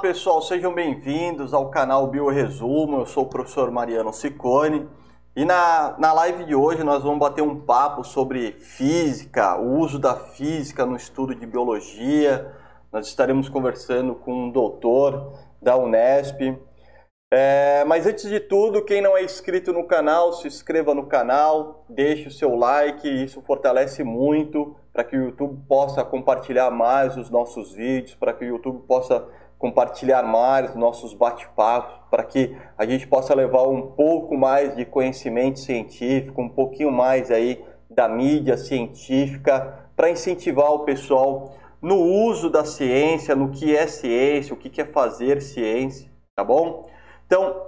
pessoal, sejam bem-vindos ao canal Bioresumo. Eu sou o professor Mariano Ciccone e na, na live de hoje nós vamos bater um papo sobre física, o uso da física no estudo de biologia. Nós estaremos conversando com um doutor da Unesp. É, mas antes de tudo, quem não é inscrito no canal, se inscreva no canal, deixe o seu like, isso fortalece muito para que o YouTube possa compartilhar mais os nossos vídeos, para que o YouTube possa compartilhar mais nossos bate-papos, para que a gente possa levar um pouco mais de conhecimento científico, um pouquinho mais aí da mídia científica, para incentivar o pessoal no uso da ciência, no que é ciência, o que é fazer ciência, tá bom? Então,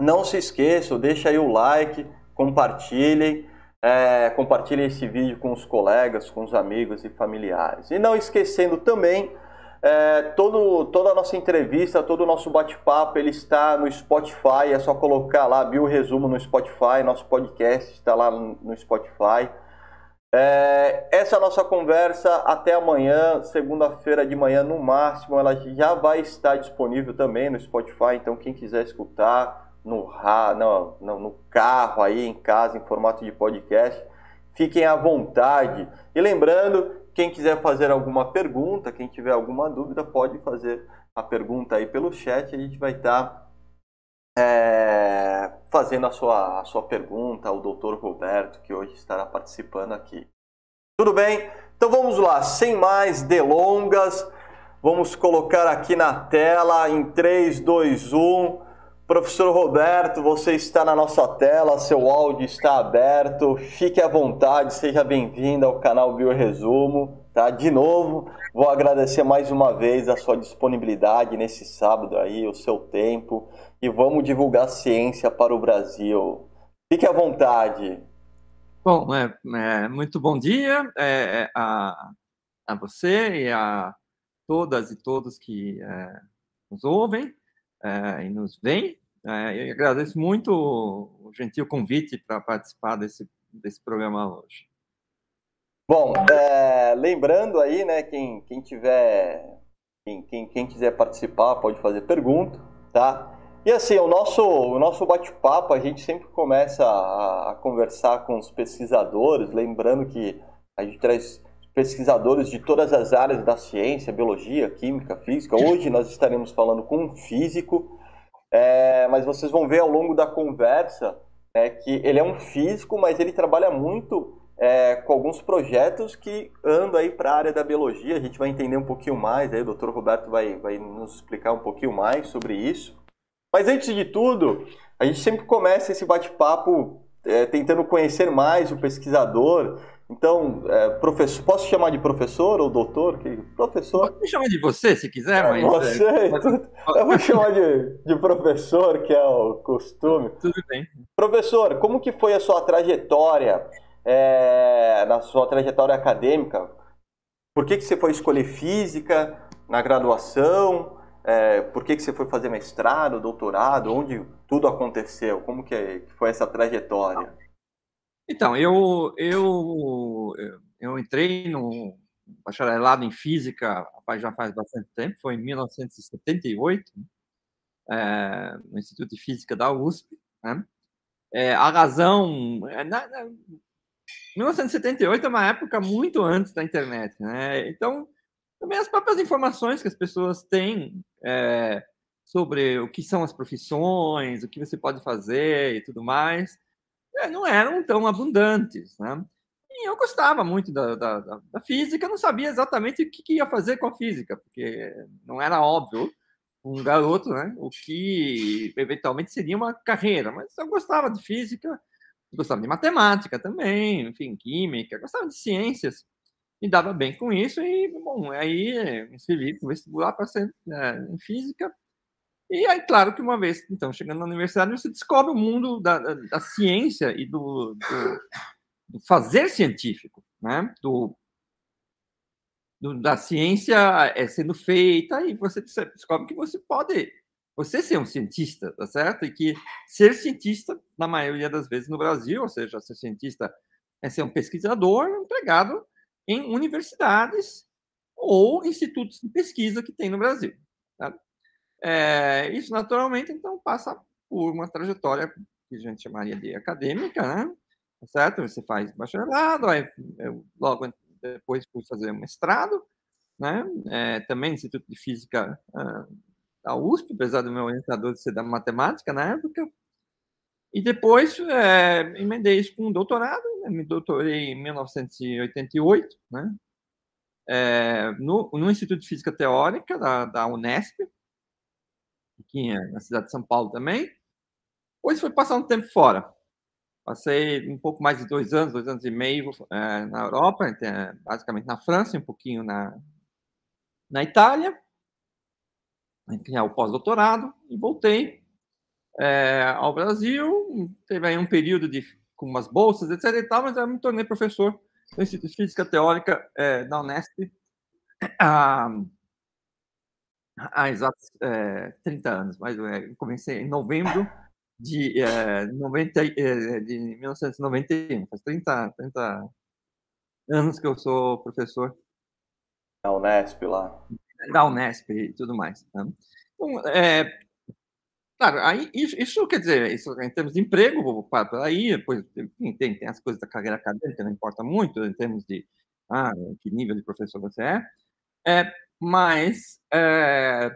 não se esqueçam, deixa aí o like, compartilhem, é, compartilhem esse vídeo com os colegas, com os amigos e familiares. E não esquecendo também é, todo, toda a nossa entrevista, todo o nosso bate-papo, ele está no Spotify. É só colocar lá Bio Resumo no Spotify. Nosso podcast está lá no Spotify. É, essa é a nossa conversa até amanhã, segunda-feira de manhã no máximo. Ela já vai estar disponível também no Spotify. Então, quem quiser escutar no, no, no, no carro, aí em casa, em formato de podcast, fiquem à vontade. E lembrando quem quiser fazer alguma pergunta, quem tiver alguma dúvida, pode fazer a pergunta aí pelo chat. A gente vai estar tá, é, fazendo a sua, a sua pergunta ao doutor Roberto, que hoje estará participando aqui. Tudo bem? Então vamos lá, sem mais delongas, vamos colocar aqui na tela em 3, 2, 1. Professor Roberto, você está na nossa tela, seu áudio está aberto. Fique à vontade, seja bem-vindo ao canal Bioresumo. Tá? De novo, vou agradecer mais uma vez a sua disponibilidade nesse sábado aí, o seu tempo. E vamos divulgar ciência para o Brasil. Fique à vontade. Bom, é, é muito bom dia é, é a, a você e a todas e todos que é, nos ouvem é, e nos veem. É, eu agradeço muito o gentil convite para participar desse, desse programa hoje. Bom, é, lembrando aí, né, quem, quem tiver, quem, quem, quem, quiser participar pode fazer pergunta, tá? E assim, o nosso, o nosso bate-papo, a gente sempre começa a, a conversar com os pesquisadores, lembrando que a gente traz pesquisadores de todas as áreas da ciência, biologia, química, física. Hoje nós estaremos falando com um físico, é, mas vocês vão ver ao longo da conversa é, que ele é um físico, mas ele trabalha muito é, com alguns projetos que andam aí para a área da biologia. A gente vai entender um pouquinho mais, aí o Dr. Roberto vai, vai nos explicar um pouquinho mais sobre isso. Mas antes de tudo, a gente sempre começa esse bate-papo é, tentando conhecer mais o pesquisador, então, é, professor, posso chamar de professor ou doutor? Que, professor. Pode me chamar de você, se quiser, é, mas. Você, é, eu vou chamar de, de professor, que é o costume. Tudo bem. Professor, como que foi a sua trajetória, é, na sua trajetória acadêmica? Por que, que você foi escolher física na graduação? É, por que, que você foi fazer mestrado, doutorado? Onde tudo aconteceu? Como que foi essa trajetória? Então, eu, eu, eu entrei no bacharelado em física já faz bastante tempo, foi em 1978, é, no Instituto de Física da USP. Né? É, a razão. É, na, na, 1978 é uma época muito antes da internet, né? Então, também as próprias informações que as pessoas têm é, sobre o que são as profissões, o que você pode fazer e tudo mais, é, não eram tão abundantes. Né? E eu gostava muito da, da, da, física, não sabia exatamente o que, que ia fazer com a física, porque não era óbvio um garoto, né, o que eventualmente seria uma carreira, mas eu gostava de física, gostava de matemática também, enfim, química, gostava de ciências, e dava bem com isso, e, bom, aí me inscrevi no vestibular para ser é, em física, e aí, claro que uma vez, então, chegando na universidade, você descobre o mundo da, da, da ciência e do, do, do, fazer científico, né? Do, da ciência é sendo feita e você descobre que você pode você ser um cientista, tá certo? E que ser cientista, na maioria das vezes no Brasil, ou seja, ser cientista é ser um pesquisador empregado em universidades ou institutos de pesquisa que tem no Brasil. Tá? É, isso, naturalmente, então, passa por uma trajetória que a gente chamaria de acadêmica, né? Certo? Você faz bacharelado, aí logo depois fui fazer mestrado, né? É, também Instituto de Física da USP, apesar do meu orientador ser da matemática na época. E depois é, emendei isso com um doutorado, né? me doutorei em 1988, né? É, no, no, Instituto de Física Teórica da, da Unesp, aqui na cidade de São Paulo também. Depois foi passar um tempo fora. Passei um pouco mais de dois anos, dois anos e meio é, na Europa, basicamente na França, um pouquinho na, na Itália, criar o pós-doutorado e voltei é, ao Brasil. Teve aí um período de com umas bolsas, etc. E tal, mas eu me tornei professor do Instituto de Física Teórica é, da Unesp há, há exatos é, 30 anos. Mas é, comecei em novembro de, é, 90, é, de 1991. Faz 30, 30 anos que eu sou professor. Da Unesp lá da Unesp e tudo mais. Né? Então, é, claro, aí, isso, quer dizer, isso em termos de emprego, aí, depois tem, tem as coisas da carreira acadêmica, não importa muito, em termos de ah, que nível de professor você é, é mas é,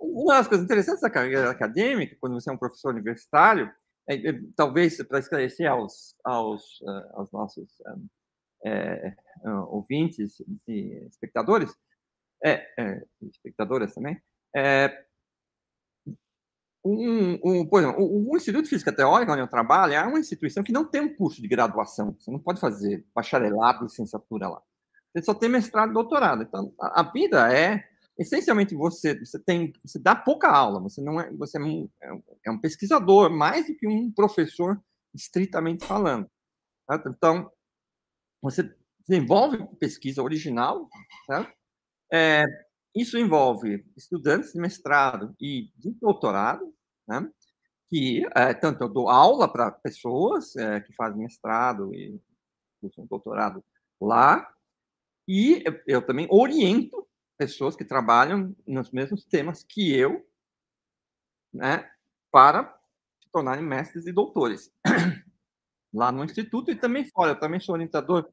uma das coisas interessantes da carreira acadêmica, quando você é um professor universitário, é, é, talvez para esclarecer aos, aos, uh, aos nossos é, uh, ouvintes e espectadores, é, é, espectadoras também, é, um, um, por exemplo, o, o, Instituto de Física Teórica, onde eu trabalho, é uma instituição que não tem um curso de graduação. Você não pode fazer bacharelado, licenciatura lá. Você só tem mestrado e doutorado. Então, a, a, vida é essencialmente você você tem você dá pouca aula. Você não é você é um, é um é pesquisador mais do que um professor estritamente falando. Então, você desenvolve pesquisa original, certo? É, isso envolve estudantes de mestrado e de doutorado, né? que é, tanto eu dou aula para pessoas é, que fazem mestrado e doutorado lá, e eu, eu, também oriento pessoas que trabalham nos mesmos temas que eu, né, para se tornarem mestres e doutores lá no instituto e também fora. Eu também sou orientador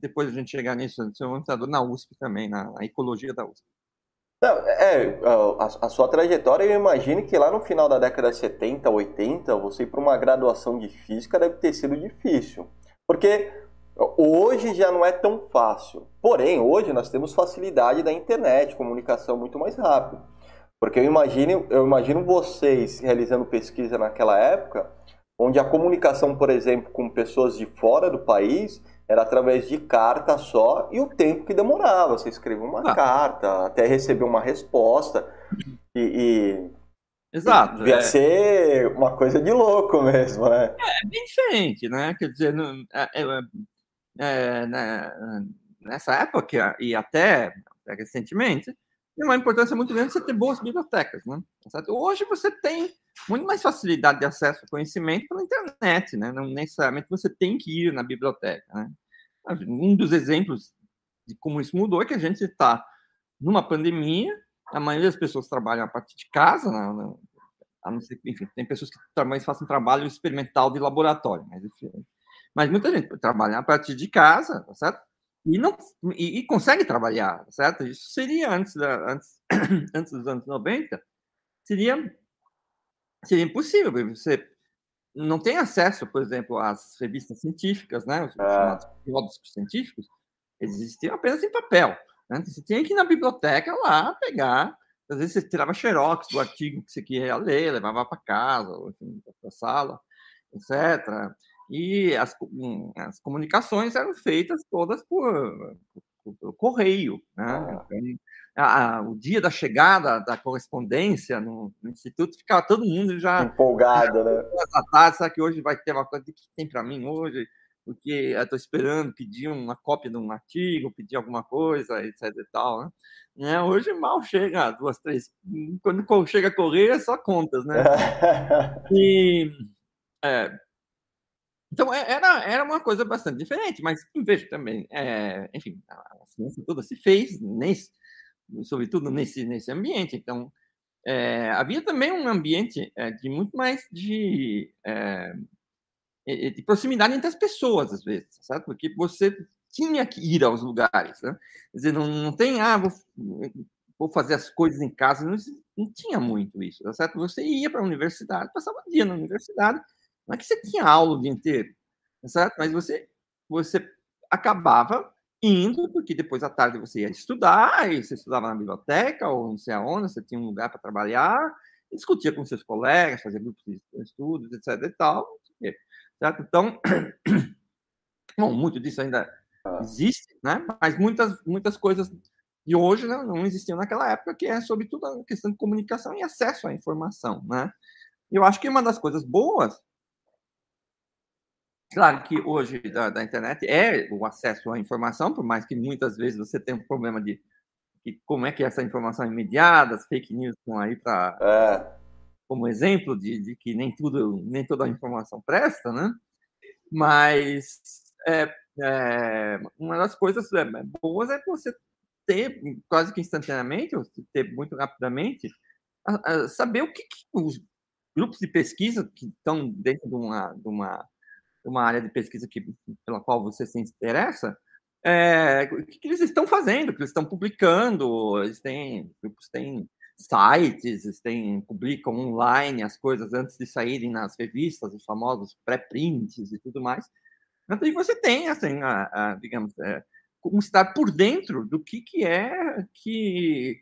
depois a gente chegar nisso, você é um orientador na USP também, na, na ecologia da USP. Não, é, a, a, sua trajetória, eu imagino que lá no final da década de 70, 80, você ir para uma graduação de física deve ter sido difícil. Porque hoje já não é tão fácil. Porém, hoje nós temos facilidade da internet, comunicação muito mais rápida. Porque eu imagino, eu imagino vocês realizando pesquisa naquela época, onde a comunicação, por exemplo, com pessoas de fora do país era através de carta só e o tempo que demorava. Você escrevia uma ah. carta até receber uma resposta e, e Exato. Devia é. ser uma coisa de louco mesmo, né? É, bem diferente, né? Quer dizer, não, é, é, é né, nessa época e até recentemente, tem uma importância muito grande você ter boas bibliotecas, né? Hoje você tem muito mais facilidade de acesso ao conhecimento pela internet, né? Não necessariamente você tem que ir na biblioteca, né? Um dos exemplos de como isso mudou é que a gente está numa pandemia, a maioria das pessoas trabalham a partir de casa, né? a não ser, enfim, tem pessoas que também fazem trabalho experimental de laboratório, mas, enfim, mas muita gente trabalha a partir de casa, tá certo? E, não, e, e consegue trabalhar, certo? Isso seria antes, da, antes, antes dos anos 90, seria seria impossível, você não tem acesso, por exemplo, às revistas científicas, né, os ah. chamados científicos, existiam apenas em papel. Né? Você tinha que ir na biblioteca lá pegar, às vezes você tirava xerox do artigo que você queria ler, levava para casa, para a sala, etc. E as, hum, as comunicações eram feitas todas por, por, por correio. Né? Ah. Então, a, o dia da chegada da correspondência no, no, instituto, ficava todo mundo já empolgado, né? Tarde, será que hoje vai ter uma coisa que tem para mim hoje? Porque eu estou esperando pedir uma cópia de um artigo, pedir alguma coisa, etc e tal, né? né? Hoje mal chega duas, três. Quando chega a correr, é só contas, né? e é, então, é, era, era uma coisa bastante diferente, mas vejo também, é, enfim, a ciência toda se fez nesse, sobretudo nesse, nesse ambiente. Então, é, havia também um ambiente é, de muito mais de, é, de proximidade entre as pessoas, às vezes, certo? Porque você tinha que ir aos lugares, né? Quer dizer, não, não tem, ah, vou, vou fazer as coisas em casa, não, não tinha muito isso, tá certo? Você ia para a universidade, passava o dia na universidade, não é que você tinha aula o dia inteiro, certo? Mas você, você acabava indo, porque depois à tarde você ia estudar, e você estudava na biblioteca, ou não sei aonde, você tinha um lugar para trabalhar, discutia com seus colegas, fazia grupos de estudos, etc e tal, certo? Então, bom, muito disso ainda existe, né? Mas muitas, muitas coisas de hoje né, não existiam naquela época, que é sobretudo a questão de comunicação e acesso à informação, né? Eu acho que uma das coisas boas Claro que hoje da, da, internet é o acesso à informação, por mais que muitas vezes você tenha um problema de, de como é que essa informação é imediata, as fake news estão aí para é. como exemplo de, de, que nem tudo, nem toda a informação presta, né? Mas é, é, uma das coisas é, boas é você ter quase que instantaneamente, ou ter muito rapidamente, a, a saber o que, que os grupos de pesquisa que estão dentro de uma, de uma uma área de pesquisa que, pela qual você se interessa, é, o que, eles estão fazendo, o que eles estão publicando, eles têm, grupos têm sites, eles têm, publicam online as coisas antes de saírem nas revistas, os famosos pré-prints e tudo mais. Então, você tem, assim, a, a, digamos, é, como estar por dentro do que, que é que,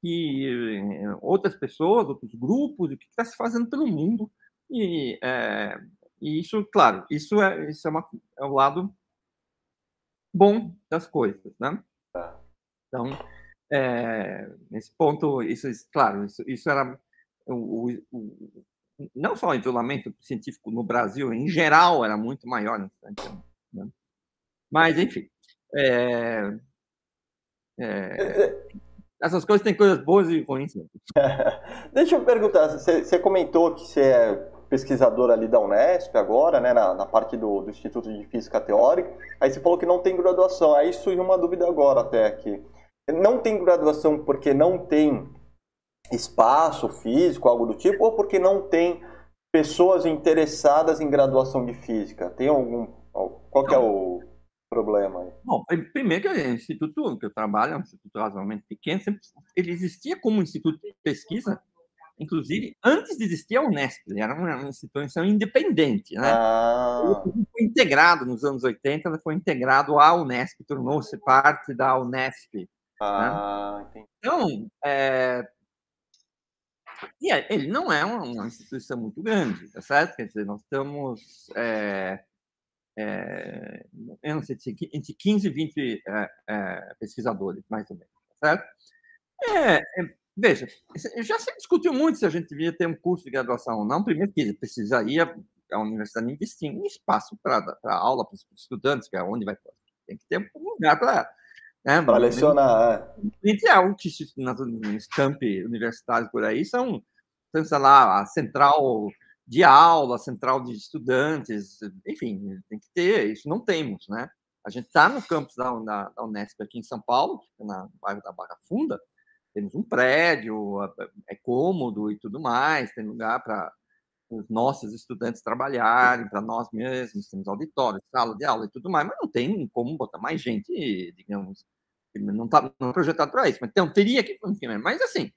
que outras pessoas, outros grupos, o que está se fazendo pelo mundo. E é, e isso, claro, isso é, isso é, uma, é o lado bom das coisas, né? Então, é, nesse ponto, isso, claro, isso, isso era o, o, o, não só o isolamento científico no Brasil, em geral, era muito maior. Né? Mas, enfim, é, é, essas coisas têm coisas boas e ruins. Né? Deixa eu perguntar, você, você comentou que você é pesquisador ali da Unesp agora, né, na, na parte do, do, Instituto de Física Teórica. Aí você falou que não tem graduação. Aí surgiu uma dúvida agora até aqui. Não tem graduação porque não tem espaço físico, algo do tipo, ou porque não tem pessoas interessadas em graduação de física? Tem algum... Qual que é o problema aí? Bom, primeiro que o instituto que eu trabalho é um instituto razoavelmente pequeno, sempre, ele existia como instituto de pesquisa inclusive, antes de existir a Unesp, era uma instituição independente, né? Ah. Foi integrado nos anos 80, ela foi integrado à Unesp, tornou-se parte da Unesp. Né? Ah, né? Então, é... ele não é uma, uma, instituição muito grande, tá certo? Quer dizer, nós estamos é... É... eu não sei, entre 15 e 20 é, é, pesquisadores, mais ou menos, tá certo? É, é Veja, já se discutiu muito se a gente devia ter um curso de graduação ou não. Primeiro que precisaria a universidade investir em espaço para aula para os estudantes, que é onde vai tem que ter um lugar para né, para lecionar. É. Ideal que nas campi universitários por aí são, sei lá, a central de aula, a central de estudantes, enfim, tem que ter. Isso não temos, né? A gente está no campus da, da, da Unesp aqui em São Paulo, na bairro da Barra Funda, temos um prédio, é cômodo e tudo mais, tem lugar para os nossos estudantes trabalharem, para nós mesmos, temos auditório, sala de aula e tudo mais, mas não tem como botar mais gente, digamos, não está não é projetado para isso, mas então, teria que, mas assim,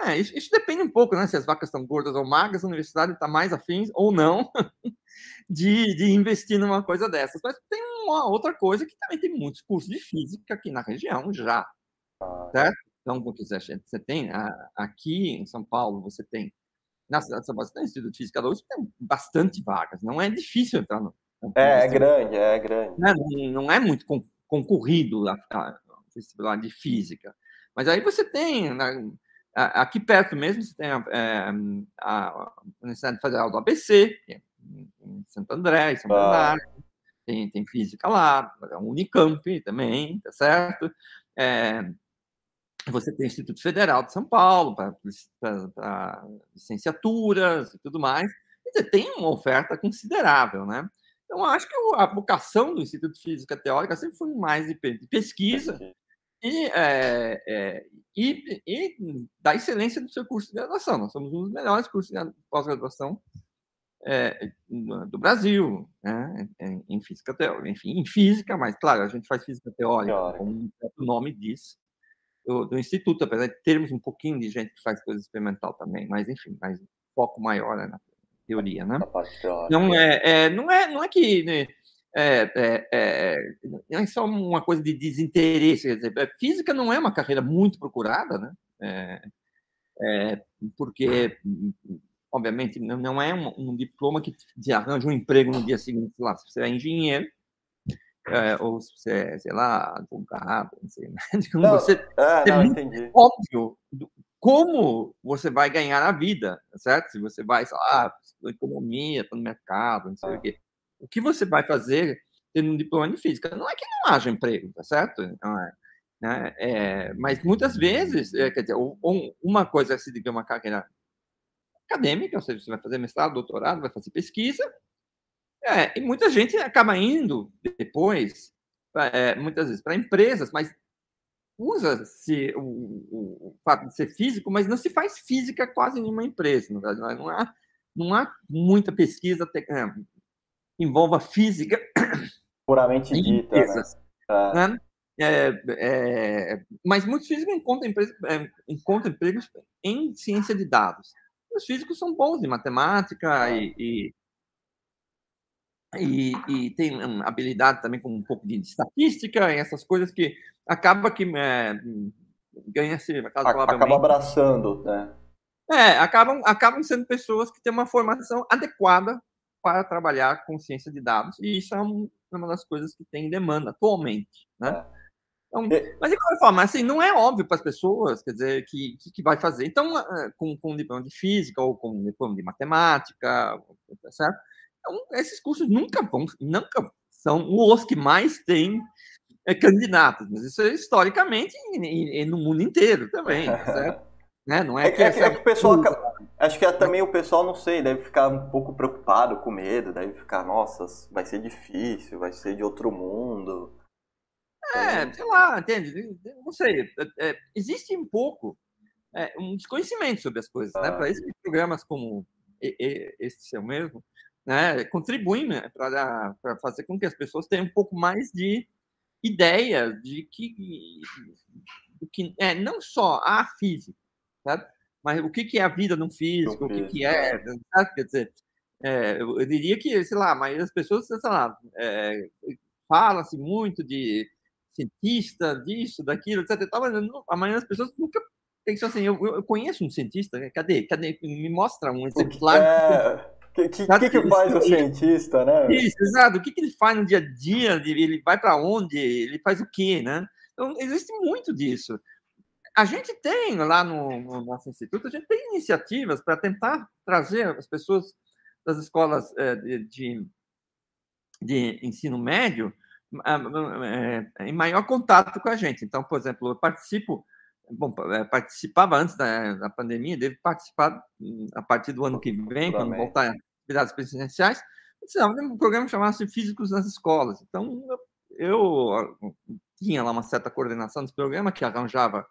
é, isso, isso, depende um pouco, né? Se as vacas estão gordas ou magras, a universidade está mais afim ou não de, de investir numa coisa dessas. Mas tem uma outra coisa que também tem muitos cursos de física aqui na região já, certo? Então, você tem aqui em São Paulo, você tem na cidade de São Paulo, você tem o Instituto de Física da USP, tem bastante vagas. Não é difícil entrar no. É, é grande, é grande. Não é, não é muito concorrido a, a, de física. Mas aí você tem, aqui perto mesmo, você tem a, é, a Universidade Federal do ABC, é em Santo André, em São ah. Bernardo, tem, tem física lá, a Unicamp também, tá certo? É, você tem o Instituto Federal de São Paulo para licenciaturas e tudo mais. Dizer, tem uma oferta considerável, né? Então, acho que a vocação do Instituto de Física Teórica sempre foi mais de pesquisa e, é, é, e, e, da excelência do seu curso de graduação. Nós somos um dos melhores cursos de pós-graduação é, do Brasil, né? em física teórica, enfim, em física, mas claro, a gente faz física teórica, como o nome diz, do, do, Instituto, apesar de termos um pouquinho de gente que faz coisa experimental também, mas enfim, mas o foco maior é na teoria, né? Não é, é, não é, não é que né, é, é, é, não é só uma coisa de desinteresse, quer dizer, física não é uma carreira muito procurada, né? É, é, porque obviamente, não é um, um, diploma que te arranja um emprego no dia seguinte, lá, se você é engenheiro, é, ou se você é, sei lá, advogado, não sei, né? Não, você, é, não, entendi. óbvio como você vai ganhar a vida, certo? Se você vai, sei lá, economia, tá no mercado, não sei o quê. O que você vai fazer tendo um diploma de física? Não é que não haja emprego, tá certo? Não é, né? É, mas muitas vezes, é, quer dizer, uma coisa é seguir uma carreira acadêmica, ou seja, você vai fazer mestrado, doutorado, vai fazer pesquisa, é, e muita gente acaba indo depois, é, muitas vezes, para empresas, mas usa-se o, o, o, fato de ser físico, mas não se faz física quase em nenhuma empresa. Não há, não há muita pesquisa que é, envolva física. Puramente dita, né? né? É, é, mas muitos físicos encontram, empresa, é, encontram empregos em ciência de dados os físicos são bons em matemática e, e, e, e tem habilidade também com um pouco de estatística essas coisas que acaba que é, ganha-se acaba abraçando, né? É, acabam, acabam sendo pessoas que têm uma formação adequada para trabalhar com ciência de dados, e isso é uma das coisas que tem demanda atualmente, né? É. Então, mas de qualquer forma, assim, não é óbvio para as pessoas, quer dizer, que, que, vai fazer. Então, eh, com, com um diploma de física ou com um diploma de matemática, tá certo? Então, esses cursos nunca vão, nunca são os que mais têm é, candidatos, mas isso é historicamente e, e no mundo inteiro também, certo? né? Não é, é que, é, é que o pessoal acaba, acho que é também o pessoal não sei deve ficar um pouco preocupado com medo deve ficar nossa vai ser difícil vai ser de outro mundo é, sei lá, entende? Não sei. É, é, existe um pouco é, um desconhecimento sobre as coisas, né? Para isso, programas como este seu mesmo, né, contribuem né, para fazer com que as pessoas tenham um pouco mais de ideia de que, de que é, não só a física, sabe? mas o que, que é a vida no físico, o que, que é, sabe? quer dizer, é, eu, diria que, sei lá, mas as pessoas, sei lá, é, fala-se muito de cientista disso, daquilo, etc. Tal, mas a maioria das pessoas nunca pensou assim, eu, eu conheço um cientista, né? cadê? Cadê? Me mostra um exemplar. É... O que, que, que, que, faz o cientista, né? Isso, exato. O que, que ele faz no dia a dia? Ele vai para onde? Ele faz o quê, né? Então, existe muito disso. A gente tem lá no, no nosso instituto, a gente tem iniciativas para tentar trazer as pessoas das escolas é, de, de, ensino médio é, em maior contato com a gente. Então, por exemplo, eu participo, bom, é, participava antes da, da pandemia, devo participar hum, a partir do ano que vem, quando voltar atividades presenciais, um programa chamado Físicos nas Escolas. Então, eu, eu tinha lá uma certa coordenação desse programa que arranjava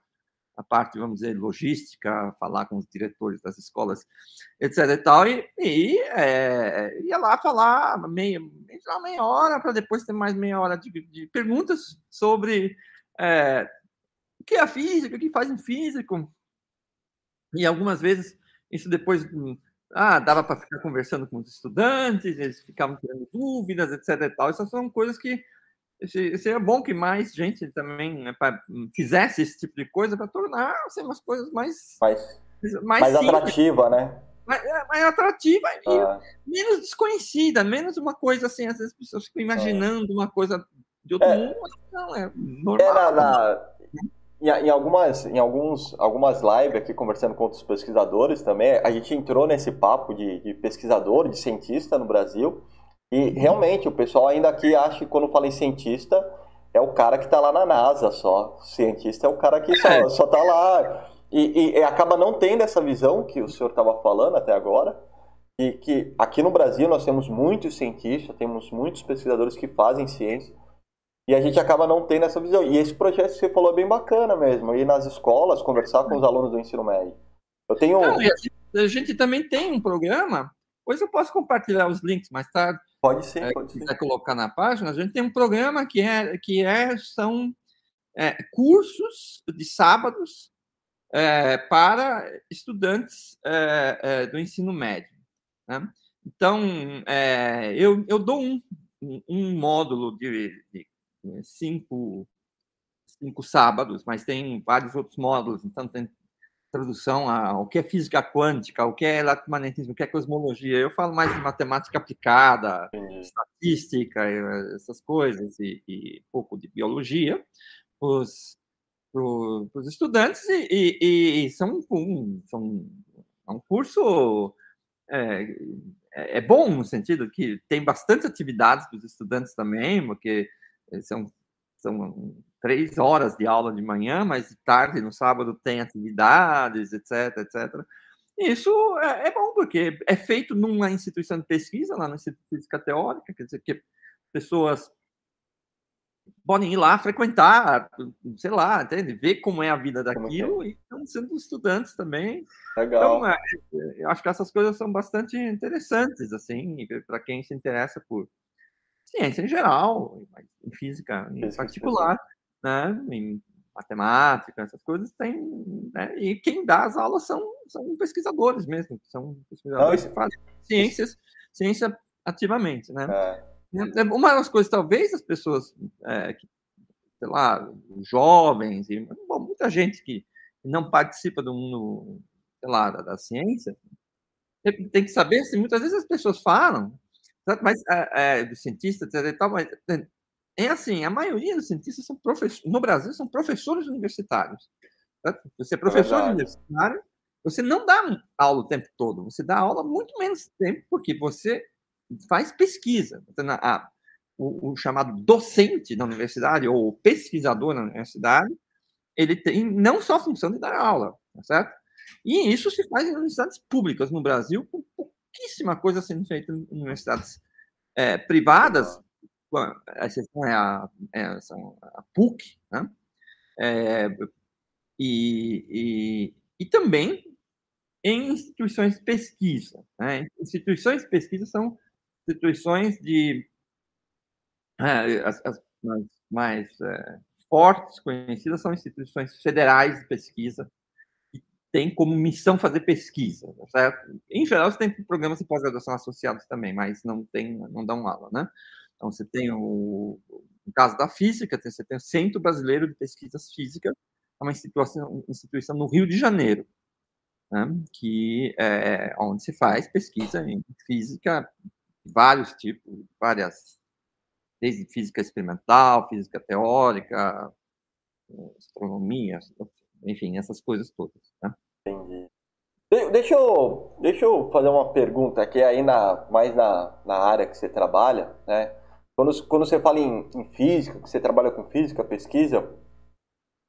a parte, vamos dizer, logística, falar com os diretores das escolas, etc. e tal, e, e é, ia lá falar meia, meia hora para depois ter mais meia hora de, de perguntas sobre é, o que é a física, o que faz um físico. E algumas vezes isso depois ah, dava para ficar conversando com os estudantes, eles ficavam tendo dúvidas, etc. E tal. Essas são coisas que seria bom que mais gente também né, fizesse esse tipo de coisa para tornar assim, umas coisas mais mais, mais, mais atrativa, né? Mais, é, mais atrativa ah. e menos desconhecida, menos uma coisa assim, às vezes as pessoas ficam imaginando ah. uma coisa de outro é, mundo, não é normal. É na, na, em, em, algumas, em alguns, algumas lives aqui conversando com outros pesquisadores também, a gente entrou nesse papo de, de pesquisador, de cientista no Brasil. E realmente, o pessoal ainda aqui acha que quando fala em cientista, é o cara que está lá na NASA só. O cientista é o cara que só, é. só tá lá. E, e, acaba não tendo essa visão que o senhor estava falando até agora. E que aqui no Brasil nós temos muitos cientistas, temos muitos pesquisadores que fazem ciência. E a gente acaba não tendo essa visão. E esse projeto que você falou é bem bacana mesmo, ir nas escolas, conversar com os alunos do ensino médio. Eu tenho. Não, a, gente, a, gente, também tem um programa, depois eu posso compartilhar os links mais tarde. Pode ser, é, pode ser. quiser colocar na página, a gente tem um programa que é, que é são é, cursos de sábados é, para estudantes é, é, do ensino médio. Né? Então, é, eu, eu dou um, um módulo de, de cinco, cinco sábados, mas tem vários outros módulos, então tem tradução ao que é física quântica, o que é eletromagnetismo, o que é cosmologia. Eu falo mais de matemática aplicada, estatística, essas coisas, e, e pouco de biologia, para os estudantes, e, e, e são, um, são é um curso é, é, é bom no sentido que tem bastante atividades para os estudantes também, porque são, são três horas de aula de manhã, mas de tarde, no sábado, tem atividades, etc, etc. Isso é, é bom, porque é feito numa instituição de pesquisa, lá no Instituto de Física Teórica, quer dizer, que pessoas podem ir lá frequentar, sei lá, entende? ver como é a vida é é? daquilo é? e estão sendo estudantes também. Legal. Então, é, eu acho que essas coisas são bastante interessantes, assim, para quem se interessa por ciência em geral, em física em particular, né? Em matemática, essas coisas tem, né? E quem dá as aulas são, são pesquisadores mesmo, são pesquisadores que fazem ciências, ciência ativamente, né? É. É, é uma das coisas, talvez as pessoas, é, que, sei lá, jovens, e bom, muita gente que não participa do mundo, sei lá, da, da ciência, tem que saber, assim, muitas vezes as pessoas falam, mas é, é, dos cientistas, etc. E tal, mas é assim, a maioria dos cientistas são professores, no Brasil, são professores universitários. Certo? Você é professor é universitário, você não dá aula o tempo todo, você dá aula muito menos tempo, porque você faz pesquisa. Então, a, o, o, chamado docente da universidade, ou pesquisador na universidade, ele tem não só a função de dar aula, tá certo? E isso se faz em universidades públicas no Brasil, com pouquíssima coisa sendo feita em universidades é, privadas, a exceção é a, é a PUC, né? É, e, e, e, também em instituições de pesquisa. Né? Instituições de pesquisa são instituições de é, as, as, mais, mais é, fortes, conhecidas, são instituições federais de pesquisa, têm como missão fazer pesquisa, certo? Em geral, você tem programas de pós-graduação associados também, mas não tem, não dão aula, né? Então, você tem o, caso da física, você tem o Centro Brasileiro de Pesquisas Físicas, é uma instituição, instituição no Rio de Janeiro, né? que é onde se faz pesquisa em física vários tipos, várias, desde física experimental, física teórica, astronomia, enfim, essas coisas todas. Né? Entendi. Deixa eu, deixa eu fazer uma pergunta que aí na, mais na, na área que você trabalha, né? Quando, quando você fala em, em física, que você trabalha com física, pesquisa,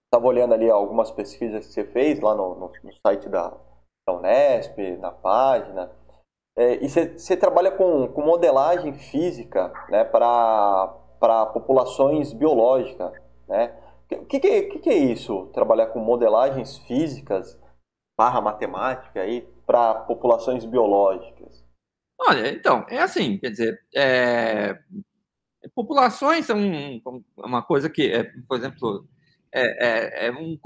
estava olhando ali algumas pesquisas que você fez lá no, no, no site da, da Unesp, na página. É, e você trabalha com, com modelagem física né, para populações biológicas. Né? O que, que, que, que, é isso? Trabalhar com modelagens físicas barra matemática para populações biológicas? Olha, então, é assim, quer dizer, é, populações são uma coisa que, é, por exemplo, é, é, é um,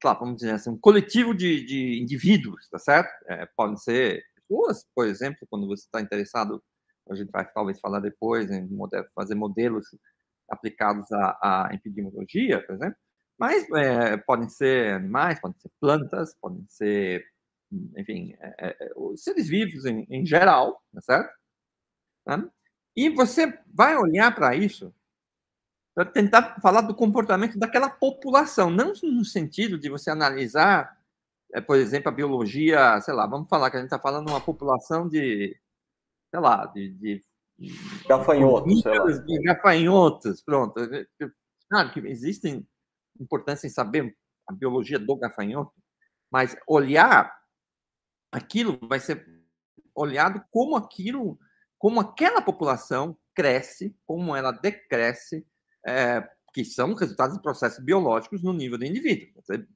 claro, vamos dizer assim, um coletivo de, de indivíduos, tá certo? É, podem ser pessoas, por exemplo, quando você está interessado, a gente vai talvez falar depois em modelo, fazer modelos aplicados à, à epidemiologia, por exemplo, mas é, podem ser animais, podem ser plantas, podem ser, enfim, é, é, é seres vivos em, em geral, tá certo? Tá? E você vai olhar para isso para tentar falar do comportamento daquela população, não no sentido de você analisar é, por exemplo, a biologia, sei lá, vamos falar que a gente está falando de uma população de, sei lá, de, de gafanhotos, sei lá. de gafanhotos, pronto. Claro que existem importância em saber a biologia do gafanhoto, mas olhar aquilo vai ser olhado como aquilo, como aquela população cresce, como ela decresce, é, que são resultados de processos biológicos no nível do indivíduo. Você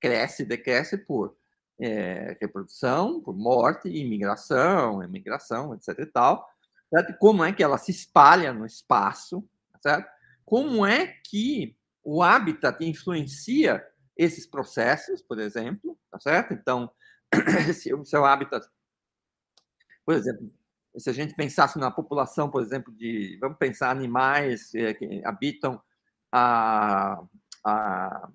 cresce, decresce por é, reprodução, por morte, imigração, emigração, etc. e tal. Certo? Como é que ela se espalha no espaço, certo? Como é que o habitat influencia esses processos, por exemplo, tá certo? Então, se o seu habitat, por exemplo, se a gente pensasse na população, por exemplo, de, vamos pensar animais é, que habitam a, a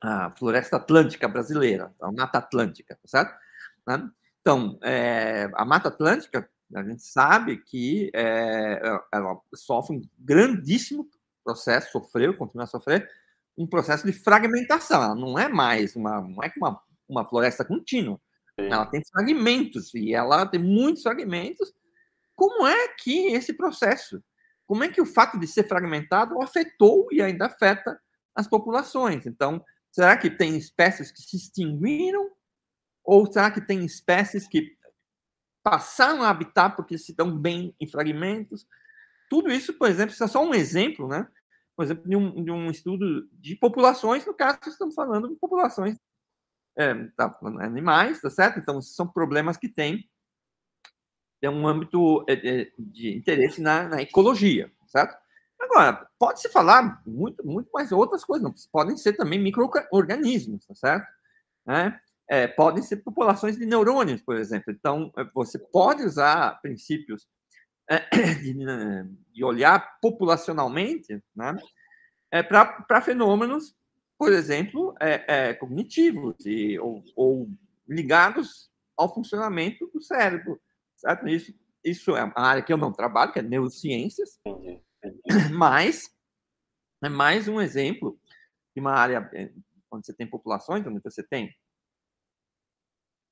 a floresta atlântica brasileira, a Mata Atlântica, tá certo? Né? Então, é, a Mata Atlântica, a gente sabe que é, ela sofre um grandíssimo processo, sofreu, continua a sofrer, um processo de fragmentação. Ela não é mais uma, não é uma, uma floresta contínua. Sim. Ela tem fragmentos e ela tem muitos fragmentos. Como é que esse processo, como é que o fato de ser fragmentado afetou e ainda afeta as populações? Então, Será que tem espécies que se extinguiram? Ou será que tem espécies que passaram a habitar porque se dão bem em fragmentos? Tudo isso, por exemplo, isso é só um exemplo, né? Por exemplo, de um, de um estudo de populações, no caso, estamos falando de populações é, tá, animais, tá certo? Então, são problemas que têm é um âmbito é, é, de interesse na, na ecologia, certo? Agora, pode-se falar muito, muito mais outras coisas, não, podem ser também micro-organismos, tá certo? É, é, podem ser populações de neurônios, por exemplo. Então, é, você pode usar princípios é, de, de, olhar populacionalmente né, é, para fenômenos, por exemplo, é, cognitivos e, ou, ou, ligados ao funcionamento do cérebro. Certo? Isso, isso é uma área que eu não trabalho, que é neurociências. Mas é mais um exemplo de uma área eh, onde você tem populações, onde você tem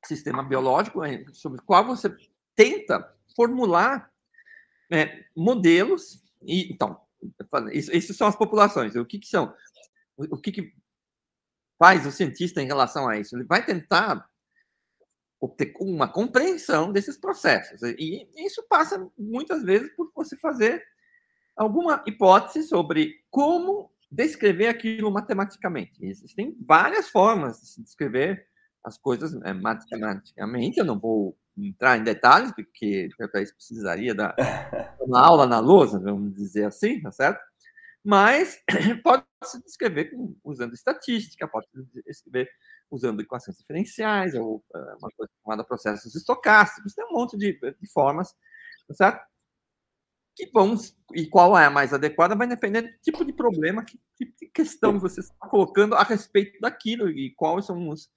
sistema biológico eh, sobre o qual você tenta formular é, modelos e então isso, são as populações. O que, que são? O, o que, que faz o cientista em relação a isso? Ele vai tentar obter uma compreensão desses processos e isso passa muitas vezes por você fazer alguma hipótese sobre como descrever aquilo matematicamente. Existem várias formas de se descrever as coisas é, matematicamente. Eu não vou entrar em detalhes, porque para isso precisaria da uma aula na lousa, vamos dizer assim, tá certo? Mas pode se descrever usando estatística, pode se descrever usando equações diferenciais, ou é, uma coisa chamada processos estocásticos, tem um monte de, de formas, tá certo? que vão e qual é a mais adequada vai depender do tipo de problema, que tipo de questão você está colocando a respeito daquilo e quais são os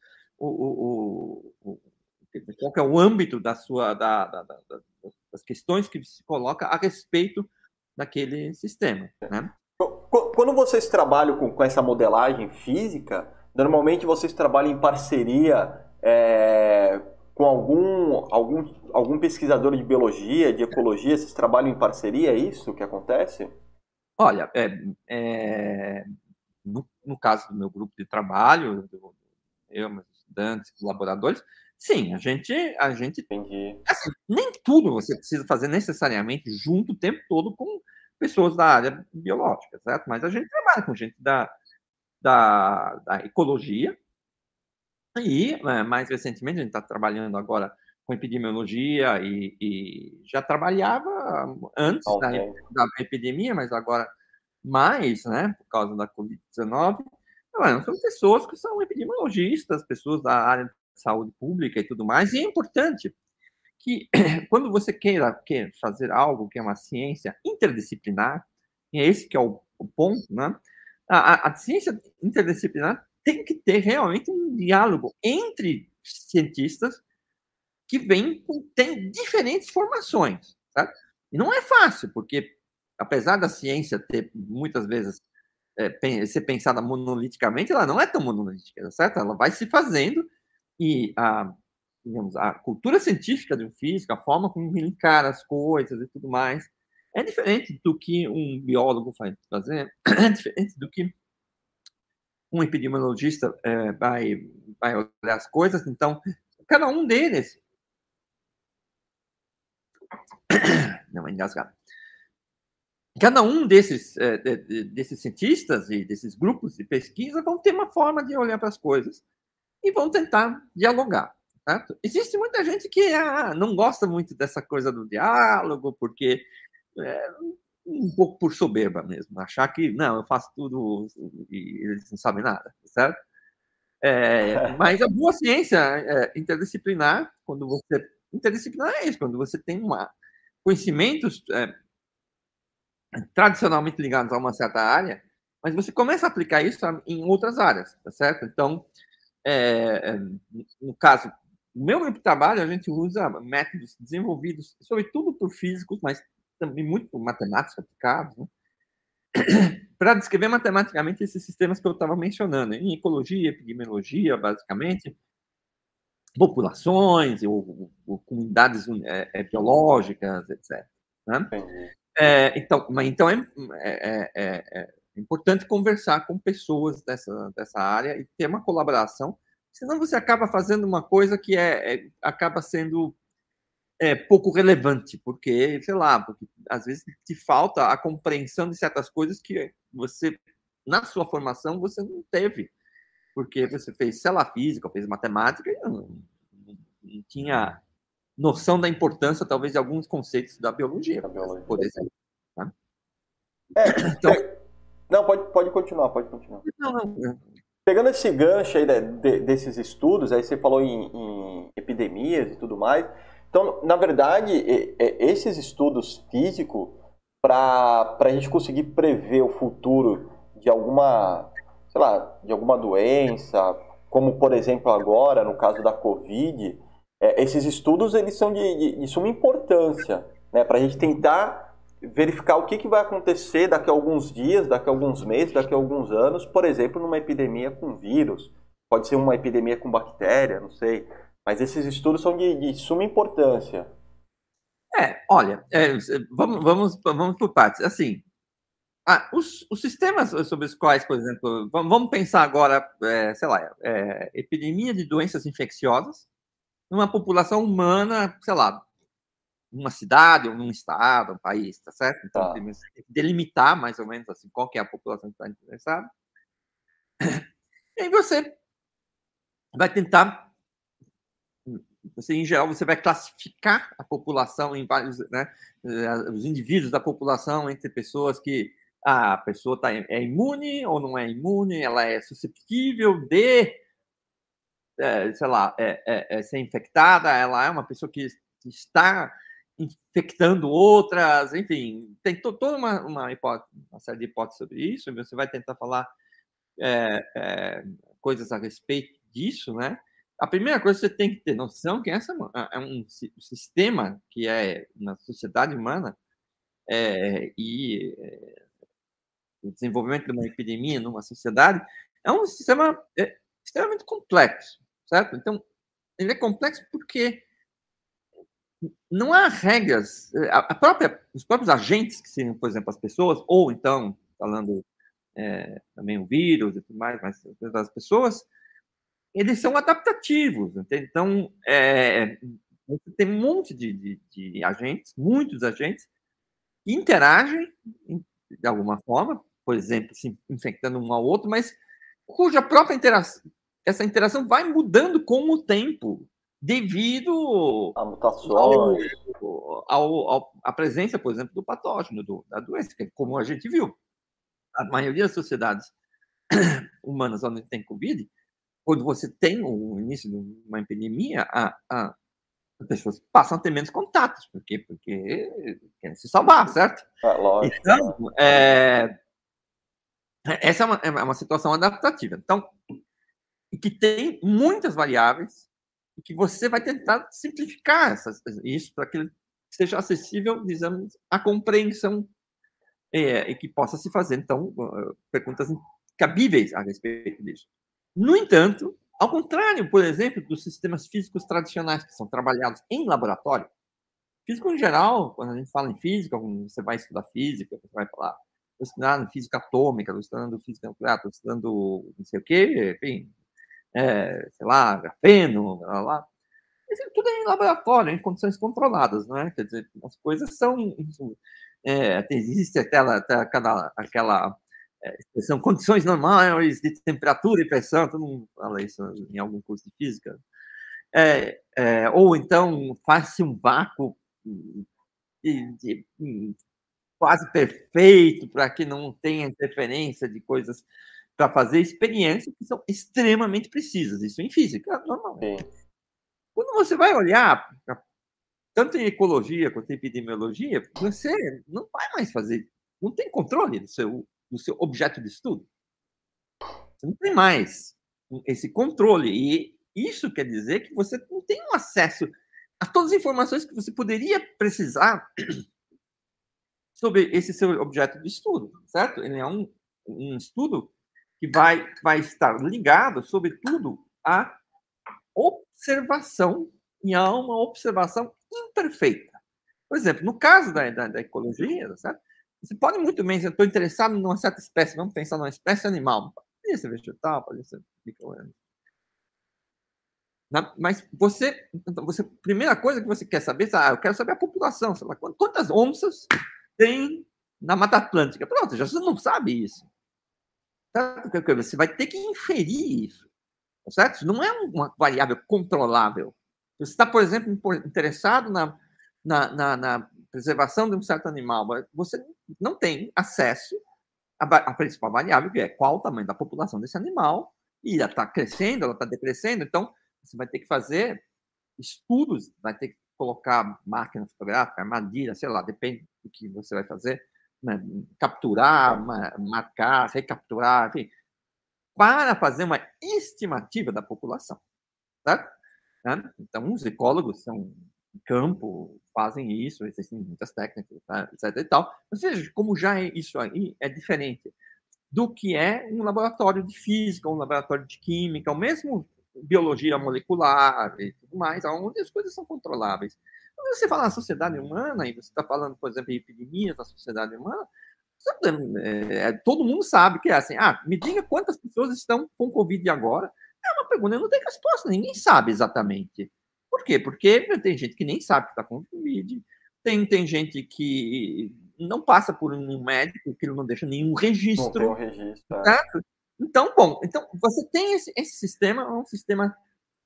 o, o, o, qual é o âmbito da sua da, da, da, das questões que se coloca a respeito daquele sistema, né? Quando vocês trabalham com, com essa modelagem física, normalmente vocês trabalham em parceria é, com algum, algum, algum pesquisador de biologia, de ecologia? Vocês trabalham em parceria? É isso que acontece? Olha, é, é, no, no, caso do meu grupo de trabalho, eu, meus estudantes, colaboradores, sim, a gente, a gente. Assim, nem tudo você precisa fazer necessariamente junto o tempo todo com pessoas da área biológica, certo? Mas a gente trabalha com gente da, da, da ecologia, e, né, mais recentemente, a gente está trabalhando agora com epidemiologia e, e já trabalhava antes okay. da, da, epidemia, mas agora mais, né, por causa da Covid-19. São pessoas que são epidemiologistas, pessoas da área de saúde pública e tudo mais, e é importante que quando você queira, fazer algo que é uma ciência interdisciplinar, e é esse que é o, o ponto, né? A, a, a ciência interdisciplinar tem que ter realmente um diálogo entre cientistas que vêm com tem diferentes formações, tá? E não é fácil, porque apesar da ciência ter muitas vezes é, ser pensada monoliticamente, ela não é tão monolítica, certo? Ela vai se fazendo e a, digamos, a cultura científica de um físico, a forma como ele encara as coisas e tudo mais, é diferente do que um biólogo faz fazer, é diferente do que um epidemiologista é, vai, vai olhar as coisas, então, cada um deles. Não, engasgar. Cada um desses, é, desses cientistas e desses grupos de pesquisa vão ter uma forma de olhar para as coisas e vão tentar dialogar. Certo? Existe muita gente que ah, não gosta muito dessa coisa do diálogo, porque é, um pouco por soberba mesmo, achar que não, eu faço tudo e eles não sabem nada, certo? É, mas a boa ciência é, interdisciplinar, quando você interdisciplinar é isso, quando você tem uma, conhecimentos é, tradicionalmente ligados a uma certa área, mas você começa a aplicar isso em outras áreas, tá certo? Então, é, no caso no meu grupo de trabalho, a gente usa métodos desenvolvidos, sobretudo por físicos, mas também muito por matemáticos aplicados, né? para descrever matematicamente esses sistemas que eu estava mencionando, em ecologia, epidemiologia, basicamente, populações ou, ou comunidades é, é, biológicas, etc. Né? É, então, então é, é, é, é, importante conversar com pessoas dessa, dessa área e ter uma colaboração, senão você acaba fazendo uma coisa que é, acaba sendo pouco relevante, porque, sei lá, porque às vezes te falta a compreensão de certas coisas que você, na sua formação, você não teve porque você fez célula física, fez matemática, e não, não, tinha noção da importância, talvez, de alguns conceitos da biologia, biologia. por exemplo. Tá? É, então, não, pode, pode continuar, pode continuar. Não, não. Pegando esse gancho aí de, de, desses estudos, aí você falou em, em, epidemias e tudo mais. Então, na verdade, esses estudos físicos, para a gente conseguir prever o futuro de alguma sei lá, de alguma doença, como por exemplo agora, no caso da Covid, é, esses estudos eles são de, de, de suma importância né, para a gente tentar verificar o que, que vai acontecer daqui a alguns dias, daqui a alguns meses, daqui a alguns anos, por exemplo, numa epidemia com vírus, pode ser uma epidemia com bactéria, não sei, mas esses estudos são de, de suma importância. É, olha, é, vamos, vamos, vamos por partes. Assim, ah, os, os, sistemas sobre os quais, por exemplo, vamos pensar agora, é, sei lá, é, epidemia de doenças infecciosas numa população humana, sei lá, numa cidade ou num estado, um país, tá certo? Então, tá. tem que delimitar mais ou menos assim, qual que é a população que está interessada. E aí você vai tentar, você, em geral, você vai classificar a população em vários, né, os indivíduos da população entre pessoas que a pessoa tá, é imune ou não é imune, ela é susceptível de, é, sei lá, é, é, é ser infectada, ela é uma pessoa que está infectando outras, enfim, tem to, toda uma, uma, hipótese, uma série de hipóteses sobre isso, você vai tentar falar é, é, coisas a respeito disso, né? A primeira coisa que você tem que ter noção que essa é um sistema que é na sociedade humana é, e o desenvolvimento de uma epidemia numa sociedade, é um sistema é, extremamente complexo, certo? Então, ele é complexo porque não há regras. A própria, os próprios agentes, que seriam, por exemplo, as pessoas, ou então, falando é, também o vírus e tudo mais, mas as pessoas, eles são adaptativos. Entende? Então, é, tem um monte de, de, de agentes, muitos agentes, que interagem de alguma forma, por exemplo, se infectando um ao outro, mas cuja própria interação, essa interação vai mudando com o tempo, devido a mutações, ao, à presença, por exemplo, do patógeno, do, da doença, que, é como a gente viu. A maioria das sociedades humanas onde tem Covid, quando você tem o início de uma epidemia, a, a, as pessoas passam a ter menos contatos, porque porque querem se salvar, certo? É, lógico. Então, é, essa é uma, é uma situação adaptativa. Então, e que tem muitas variáveis e que você vai tentar simplificar essas, isso para que seja acessível, digamos, a compreensão é, e que possa se fazer, então, perguntas cabíveis a respeito disso. No entanto, ao contrário, por exemplo, dos sistemas físicos tradicionais que são trabalhados em laboratório, físico em geral, quando a gente fala em física, você vai estudar física, você vai falar estou estudando física atômica, estou estudando física nuclear, estou estudando não sei o quê, enfim, é, sei lá, grafeno, blá, blá. Isso tudo é em laboratório, em condições controladas, não é? Quer dizer, as coisas são. é, existe aquela, aquela, aquela é, são condições normais de temperatura e pressão, todo mundo fala isso em algum curso de física. É, é, ou então faz-se um vácuo de, de, hum, quase perfeito para que não tenha interferência de coisas para fazer experiências que são extremamente precisas. Isso em física, normal. Quando você vai olhar, tanto em ecologia quanto em epidemiologia, você não vai mais fazer, não tem controle do seu, do seu objeto de estudo. Você não tem mais esse controle. E isso quer dizer que você não tem um acesso a todas as informações que você poderia precisar sobre esse seu objeto de estudo, certo? Ele é um, um estudo que vai, vai estar ligado, sobretudo, à observação e a uma observação imperfeita. Por exemplo, no caso da, da, da ecologia, certo? você pode muito bem, se eu estou interessado numa certa espécie, vamos pensar numa espécie animal, pode ser vegetal, pode ser mas você, então, você, primeira coisa que você quer saber, ah, eu quero saber a população, sei lá, quantas onças tem na Mata Atlântica. Pronto, já você não sabe isso. Você vai ter que inferir isso. Certo? Não é uma variável controlável. Você está, por exemplo, interessado na, na, na, na preservação de um certo animal, você não tem acesso à, à principal variável, que é qual o tamanho da população desse animal, e ela está crescendo, ela está decrescendo, então você vai ter que fazer estudos, vai ter que colocar máquina fotográfica, armadilha, sei lá, depende do que você vai fazer? Capturar, marcar, recapturar, enfim, para fazer uma estimativa da população. Né? Então, os ecólogos são campo, fazem isso, existem muitas técnicas, tá? etc. E tal. Ou seja, como já é isso aí é diferente do que é um laboratório de física, um laboratório de química, ou mesmo biologia molecular e tudo mais, onde as coisas são controláveis. Quando você fala na sociedade humana, e você está falando, por exemplo, em epidemias da sociedade humana, é, é, todo mundo sabe que é assim, ah, me diga quantas pessoas estão com Covid agora. É uma pergunta, eu não tenho resposta, ninguém sabe exatamente. Por quê? Porque tem gente que nem sabe que está com Covid, tem, tem gente que não passa por um médico, que não deixa nenhum registro. Não tem um registro. É. Certo? Então, bom, então você tem esse, esse sistema, é um sistema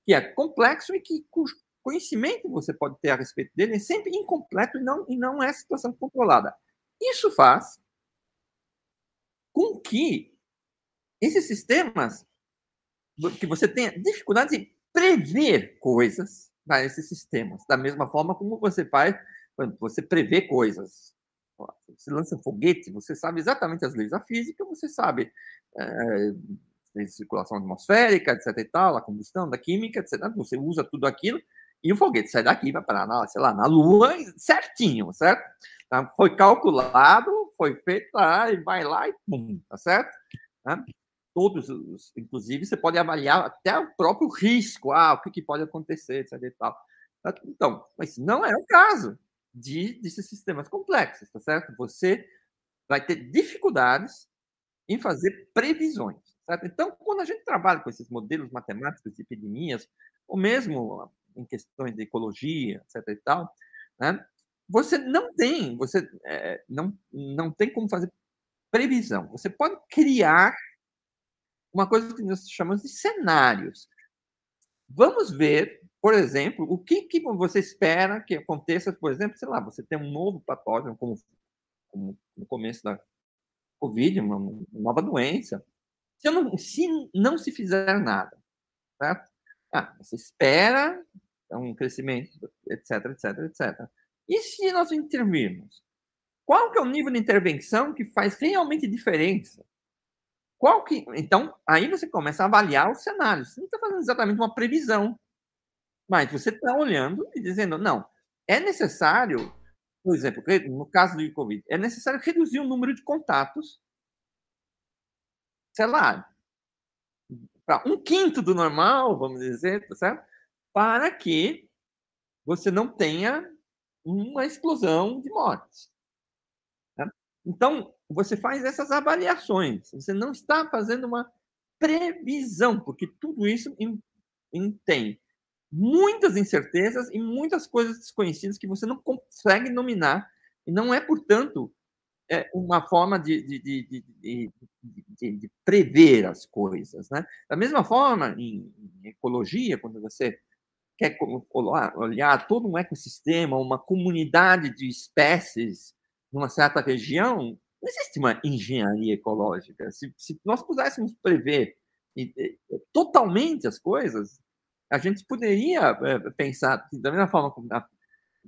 que é complexo e que cujo conhecimento que você pode ter a respeito dele é sempre incompleto e não, e não é situação controlada. Isso faz com que esses sistemas, que você tenha dificuldade de prever coisas para esses sistemas, da mesma forma como você faz quando você prevê coisas você lança um foguete, você sabe exatamente as leis da física, você sabe é, circulação atmosférica, etc. e tal, a combustão da química, etc. Você usa tudo aquilo e o foguete sai daqui, vai parar, na, sei lá, na Lua, certinho, certo? Tá? Foi calculado, foi feito lá, e vai lá e pum, tá certo? Tá? Todos, os, inclusive, você pode avaliar até o próprio risco, ah, o que, que pode acontecer, etc. e tal. Tá? Então, mas não é o caso de, desses sistemas complexos, tá certo? Você vai ter dificuldades em fazer previsões, certo? Então, quando a gente trabalha com esses modelos matemáticos de epidemias, ou mesmo em questões de ecologia, etc. e tal, né? Você não tem, você é, não, não tem como fazer previsão. Você pode criar uma coisa que nós chamamos de cenários. Vamos ver por exemplo, o que, que você espera que aconteça, por exemplo, sei lá, você tem um novo patógeno, como, como no começo da Covid, uma, uma nova doença. Se não, se não se fizer nada, certo? Ah, você espera um crescimento, etc, etc, etc. E se nós intervirmos? Qual que é o nível de intervenção que faz realmente diferença? Qual que, então, aí você começa a avaliar os cenários. Você não está fazendo exatamente uma previsão. Mas você está olhando e dizendo, não, é necessário, por exemplo, no caso do Covid, é necessário reduzir o número de contatos, sei lá, para um quinto do normal, vamos dizer, tá certo? Para que você não tenha uma explosão de mortes. Tá? Então, você faz essas avaliações. Você não está fazendo uma previsão, porque tudo isso tem muitas incertezas e muitas coisas desconhecidas que você não consegue nominar E não é, portanto, é uma forma de, de, de, de, prever as coisas. Né? Da mesma forma, em, em ecologia, quando você quer olhar todo um ecossistema, uma comunidade de espécies numa certa região, não existe uma engenharia ecológica. Se, se nós pudéssemos prever totalmente as coisas, a gente poderia é, pensar, da mesma forma como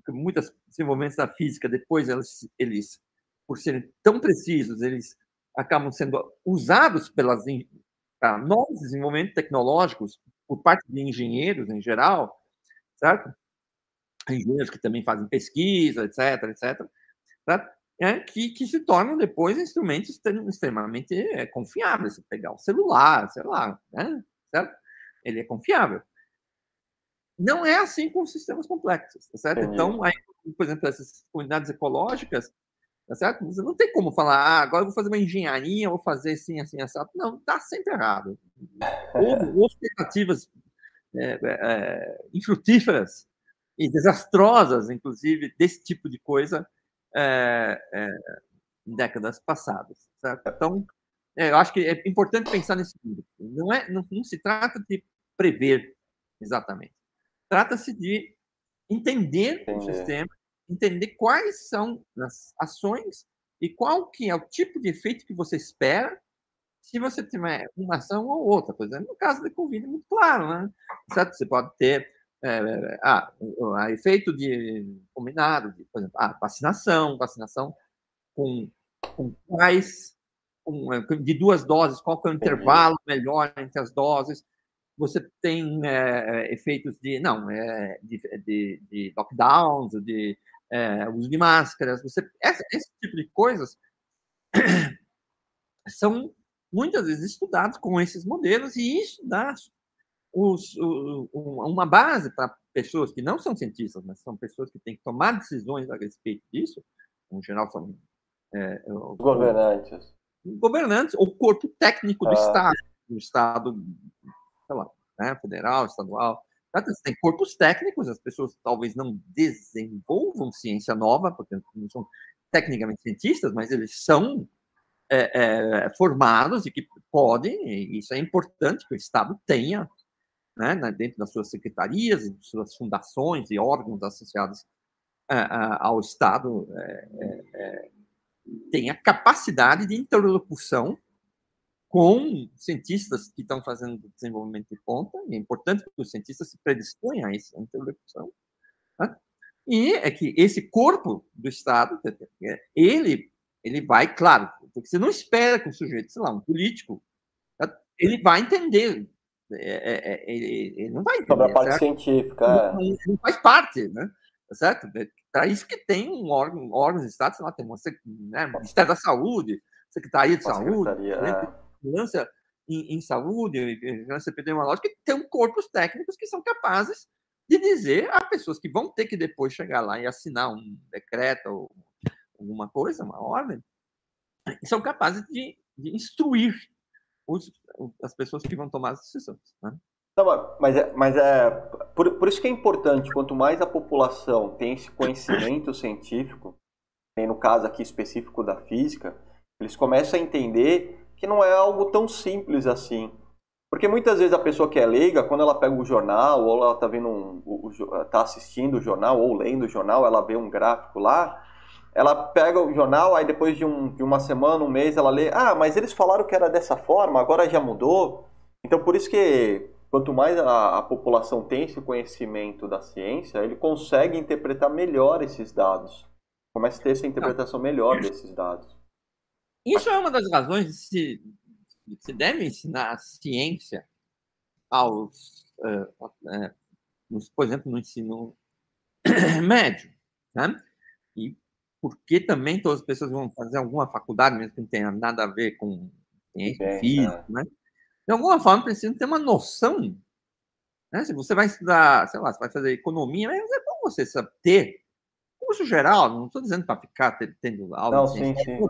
muitos desenvolvimentos da física, depois eles, eles, por serem tão precisos, eles acabam sendo usados pelas novos desenvolvimentos tecnológicos por parte de engenheiros em geral, certo? Engenheiros que também fazem pesquisa, etc, etc, certo? É, que, que se tornam depois instrumentos extremamente é, confiáveis. Se pegar o celular, sei lá, né? certo? Ele é confiável. Não é assim com sistemas complexos, tá certo? Então, aí, por exemplo, essas comunidades ecológicas, tá certo? Você não tem como falar, ah, agora eu vou fazer uma engenharia, vou fazer assim, assim, assim. Não, está sempre errado. Ou, ou expectativas é, é, infrutíferas e desastrosas, inclusive, desse tipo de coisa é, é, em décadas passadas. Certo? Então, é, eu acho que é importante pensar nesse nível. Não, é, não, não se trata de prever exatamente. Trata-se de entender o sistema, entender quais são as ações e qual que é o tipo de efeito que você espera se você tiver uma ação ou outra. Por exemplo, no caso da Covid é muito claro, né? Certo? Você pode ter é, a efeito de combinado, de, por exemplo, ah, vacinação, vacinação com, com quais, com, de duas doses, qual é o intervalo melhor entre as doses, você tem é, efeitos de não é, de, de, de lockdowns, de é, uso de máscaras, você esse, tipo de coisas são muitas vezes estudados com esses modelos e isso dá os, o, uma base para pessoas que não são cientistas, mas são pessoas que têm que tomar decisões a respeito disso, no geral são é, governantes, governantes ou corpo técnico do ah. Estado, do Estado sei lá, né, federal, estadual. Você tem corpos técnicos, as pessoas talvez não desenvolvam ciência nova, porque não são tecnicamente cientistas, mas eles são é, é, formados e que podem, isso é importante que o Estado tenha, né, dentro das suas secretarias, suas fundações e órgãos associados é, ao Estado, é, é, é, tenha capacidade de interlocução com cientistas que estão fazendo desenvolvimento de ponta, e é importante que os cientistas se predisponham a essa interlocução. Né? E é que esse corpo do Estado, ele, ele vai, claro, porque você não espera que o sujeito, sei lá, um político, ele vai entender. É, é, é, ele, ele, não vai entender. Sobre a parte certo? científica. Não, é. não, faz parte, né? Tá certo? Para isso que tem um órgão, órgãos de Estado, sei lá, tem uma, né, Ministério da Saúde, Secretaria de Saúde, vigilância em, em, saúde, vigilância epidemiológica, que tem corpos técnicos que são capazes de dizer a pessoas que vão ter que depois chegar lá e assinar um decreto ou alguma coisa, uma ordem, são capazes de, de instruir os, as pessoas que vão tomar as decisões. Né? Não, mas é, mas é por, por isso que é importante, quanto mais a população tem esse conhecimento científico, no caso aqui específico da física, eles começam a entender que não é algo tão simples assim. Porque muitas vezes a pessoa que é leiga, quando ela pega o jornal, ou ela está um, tá assistindo o jornal, ou lendo o jornal, ela vê um gráfico lá, ela pega o jornal, aí depois de, um, de uma semana, um mês, ela lê, ah, mas eles falaram que era dessa forma, agora já mudou. Então por isso que quanto mais a, a população tem esse conhecimento da ciência, ele consegue interpretar melhor esses dados. Começa a ter essa interpretação melhor desses dados. Isso é uma das razões de se, de se deve ensinar a ciência aos, uh, uh, nos, por exemplo, no ensino médio. Né? E porque também todas as pessoas vão fazer alguma faculdade, mesmo que não tenha nada a ver com ciência física, né? De alguma forma, precisam ter uma noção. Né? Se você vai estudar, sei lá, você vai fazer economia, mas é bom você saber ter curso geral, não estou dizendo para ficar tendo aula não, ciência, sim, sim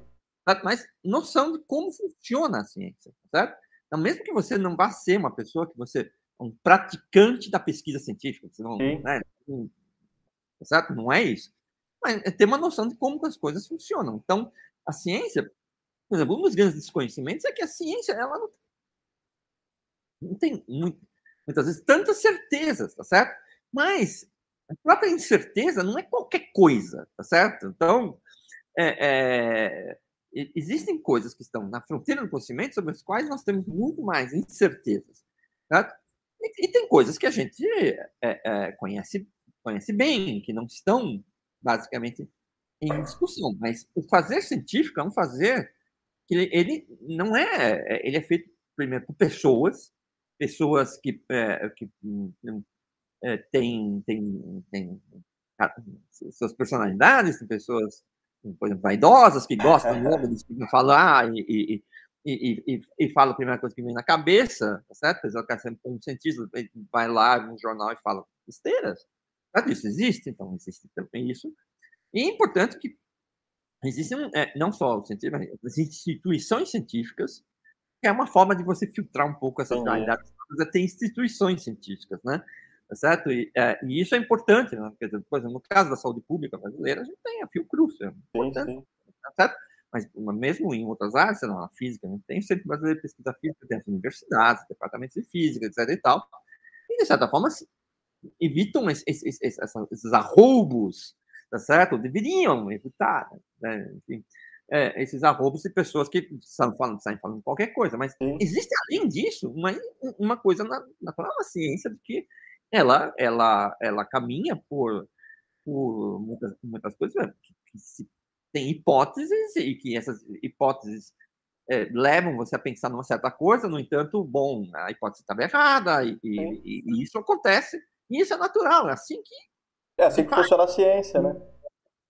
mas noção de como funciona a ciência, certo? Então, mesmo que você não vá ser uma pessoa que você é um praticante da pesquisa científica, você não, né, certo? Não é isso. É ter uma noção de como as coisas funcionam. Então, a ciência, por exemplo, um dos grandes desconhecimentos é que a ciência ela não, não tem muito, muitas vezes tantas certezas, tá certo? Mas a própria incerteza não é qualquer coisa, tá certo? Então, é, é, existem coisas que estão na fronteira do conhecimento sobre as quais nós temos muito mais incertezas. Certo? E, e tem coisas que a gente é, é, conhece, conhece bem, que não estão basicamente em discussão. Mas o fazer científico é um fazer que ele, ele não é, é, ele é feito primeiro por pessoas, pessoas que, é, que é, têm, têm, têm suas personalidades, tem pessoas, por exemplo, vaidosas, que gostam logo de falar e, e, e, e, e fala a primeira coisa que vem na cabeça, tá certo? Pessoal que é sempre um cientista, vai lá no jornal e fala besteiras. Isso existe, então existe também isso. E é importante que existem, é, não só os cientistas, as instituições científicas, que é uma forma de você filtrar um pouco essas realidades. Tem instituições científicas, né? Tá certo? E, é, e, isso é importante, né? Quer dizer, por exemplo, no caso da saúde pública brasileira, a gente tem a Fiocruz, é importante, sim, sim. Tá certo? Mas mesmo em outras áreas, sei lá, na física, gente tem o Centro Brasileiro de Pesquisa Física, tem as universidades, departamentos de física, etc e tal. E, de certa forma, evitam esses, esses, esses arroubos tá certo? Deveriam evitar, né? Enfim, é, esses arrobos de pessoas que saem falando, saem falando qualquer coisa, mas existe além disso uma, uma coisa natural na ciência de que ela, ela, ela caminha por, por muitas, muitas coisas né? que, que se, tem hipóteses e que essas hipóteses é, levam você a pensar numa certa coisa, no entanto, bom, a hipótese estava errada e, e, e, isso acontece, e isso é natural, é assim que é assim que funciona a ciência, né?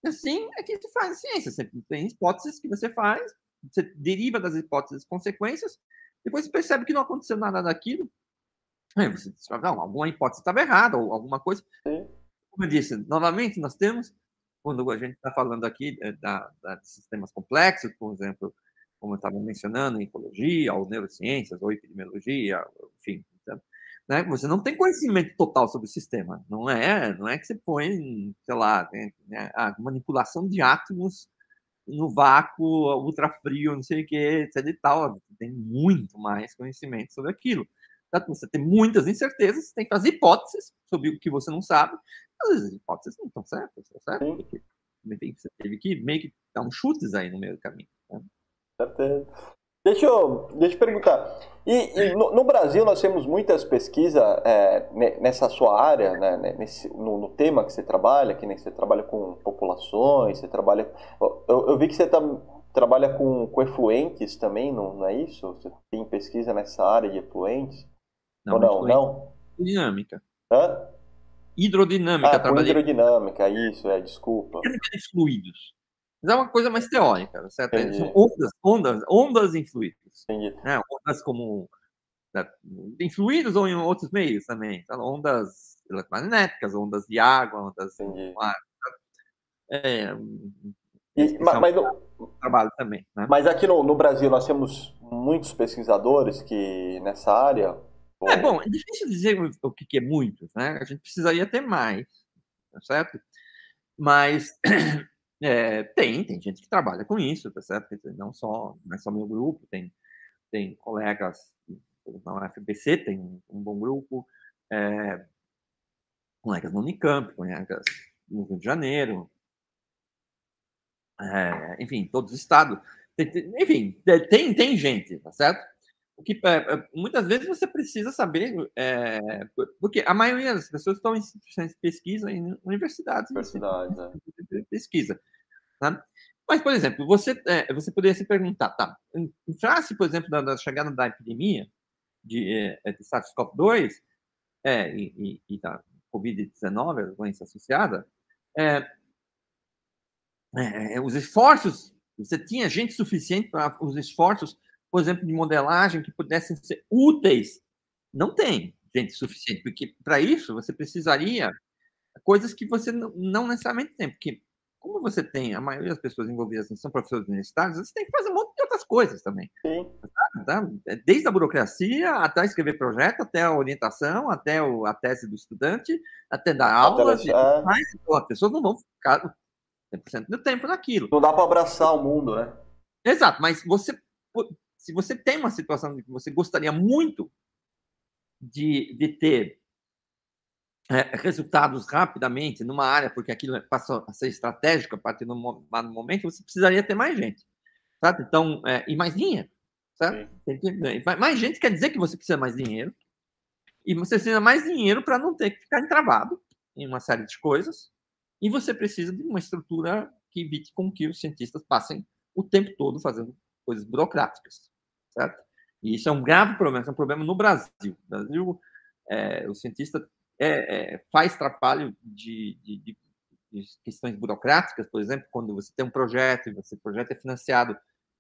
Assim é que se faz ciência. Você tem hipóteses que você faz, você deriva das hipóteses consequências, depois você percebe que não aconteceu nada daquilo. Aí você diz, não, alguma hipótese estava errada, ou alguma coisa. Sim. Como eu disse, novamente, nós temos, quando a gente está falando aqui eh, da, da, de sistemas complexos, por exemplo, como eu estava mencionando, em ecologia, ou neurociências, ou epidemiologia, enfim, né? Você não tem conhecimento total sobre o sistema. Não é, não é que você põe, sei lá, né, a manipulação de átomos no vácuo, ultra frio, não sei o que, etc e tal. Você tem muito mais conhecimento sobre aquilo. Então, você tem muitas incertezas, você tem que fazer hipóteses sobre o que você não sabe. Às vezes as hipóteses não estão certas, estão certas, porque enfim, você teve que meio que dar uns chutes aí no meio do caminho. Né? Deixa eu, deixa eu perguntar. E, e no, no, Brasil nós temos muitas pesquisas é, nessa sua área, né, nesse, no, no, tema que você trabalha, que nem você trabalha com populações, você trabalha. Eu, eu vi que você tá, trabalha com, com efluentes também, não, não, é isso? Você tem pesquisa nessa área de efluentes? Não, Ou não? não? Dinâmica. Hã? Hidrodinâmica. Ah, hidrodinâmica, isso, é, desculpa. de fluidos. Mas é uma coisa mais teórica, certo? São ondas, ondas, ondas em fluidos. Né? Ondas como né, em fluidos ou em outros meios também. Então, ondas eletromagnéticas, ondas de água, ondas do ar. É, e, mas, mas no, trabalho também. Né? Mas aqui no, no, Brasil nós temos muitos pesquisadores que nessa área. É bom, é difícil dizer o que, que é muitos, né? A gente precisaria ter mais, tá certo? Mas É, tem, tem gente que trabalha com isso, tá certo? Não só, não é só meu grupo, tem, tem colegas na UFBC, tem um bom grupo, é, colegas no Unicamp, colegas no Rio de Janeiro, é, enfim, todos os estados. Enfim, tem, tem gente, tá certo? O que, é, muitas vezes você precisa saber, é, porque a maioria das pessoas estão em instituições de pesquisa em universidades. Universidades, é. pesquisa. Tá? Mas, por exemplo, você, é, você poderia se perguntar, tá, em face, por exemplo, da, da, chegada da epidemia de, é, de SARS-CoV-2 é, e, e, e da Covid-19, a doença associada, é, é, os esforços, você tinha gente suficiente para os esforços por exemplo, de modelagem que pudessem ser úteis. Não tem gente suficiente, porque para isso você precisaria coisas que você não necessariamente tem, porque como você tem, a maioria das pessoas envolvidas são professores universitários, você tem que fazer um monte de outras coisas também. Sim. Tá? Desde a burocracia, até escrever projeto, até a orientação, até o, a tese do estudante, até dar aulas. É. Mas as pessoas não vão ficar 100% do tempo naquilo. Não dá para abraçar o mundo, né? Exato, mas você, se você tem uma situação que você gostaria muito de, de ter é, resultados rapidamente numa área, porque aquilo passa a ser estratégico a partir do momento, você precisaria ter mais gente. Então, é, e mais dinheiro. Mais gente quer dizer que você precisa mais dinheiro. E você precisa mais dinheiro para não ter que ficar entravado em uma série de coisas. E você precisa de uma estrutura que evite com que os cientistas passem o tempo todo fazendo coisas burocráticas. Certo? E isso é um grave problema, é um problema no Brasil. No Brasil, é, o cientista é, é, faz trabalho de, de, de, questões burocráticas, por exemplo, quando você tem um projeto e você projeto é financiado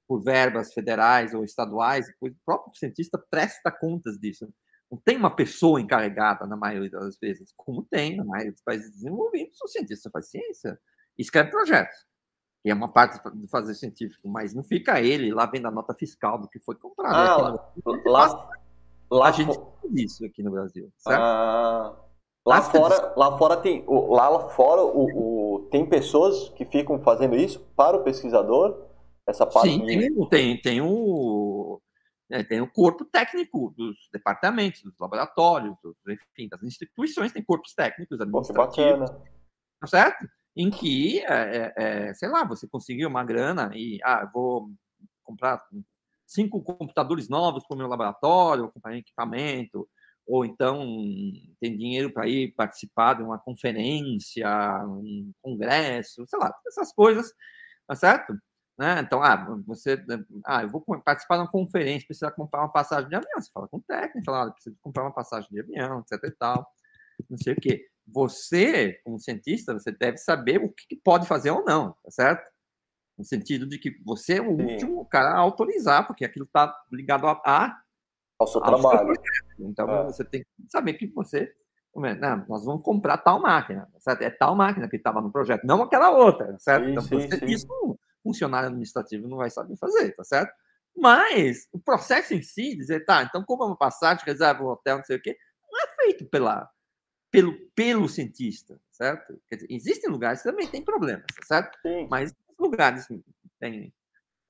por verbas federais ou estaduais, o próprio cientista presta contas disso. Não tem uma pessoa encarregada na maioria das vezes, como tem na maioria dos países desenvolvidos, o cientista faz ciência, escreve projetos. E é uma parte de fazer científico, mas não fica ele lá vendo a nota fiscal do que foi comprado. Ah, lá, lá, a gente faz isso aqui no Brasil, certo? Ah, lá, fora, lá fora tem, lá fora o, o, tem pessoas que ficam fazendo isso para o pesquisador. Essa parte Sim, de... tem, tem, o né, tem o corpo técnico dos departamentos, dos laboratórios, dos, enfim, das instituições, tem corpos técnicos administrativos. Pô, tá certo? Em que, é, é, sei lá, você conseguiu uma grana e, ah, vou comprar cinco computadores novos para o meu laboratório, comprar equipamento, ou então tem dinheiro para ir participar de uma conferência, um congresso, sei lá, essas coisas, tá certo? Né? Então, ah, você, ah, eu vou participar de uma conferência, precisa comprar uma passagem de avião. Você fala com o técnico, fala, ah, precisa comprar uma passagem de avião, etc e tal, não sei o quê. Você, como cientista, você deve saber o que pode fazer ou não, tá certo? No sentido de que você é o Sim. último cara a autorizar, porque aquilo está ligado a, a ao seu trabalho. Então, é. você tem que saber que você não, nós vamos comprar tal máquina, certo? É tal máquina que estava no projeto, não aquela outra, certo? Sim, então, sim, você, sim. isso funcionário administrativo não vai saber fazer, tá certo? Mas o processo em si, dizer, tá, então como uma passagem, reserva um hotel, não sei o quê, não é feito pela, pelo, pelo cientista, certo? Dizer, existem lugares que também tem problemas, certo? Sim. Mas lugares têm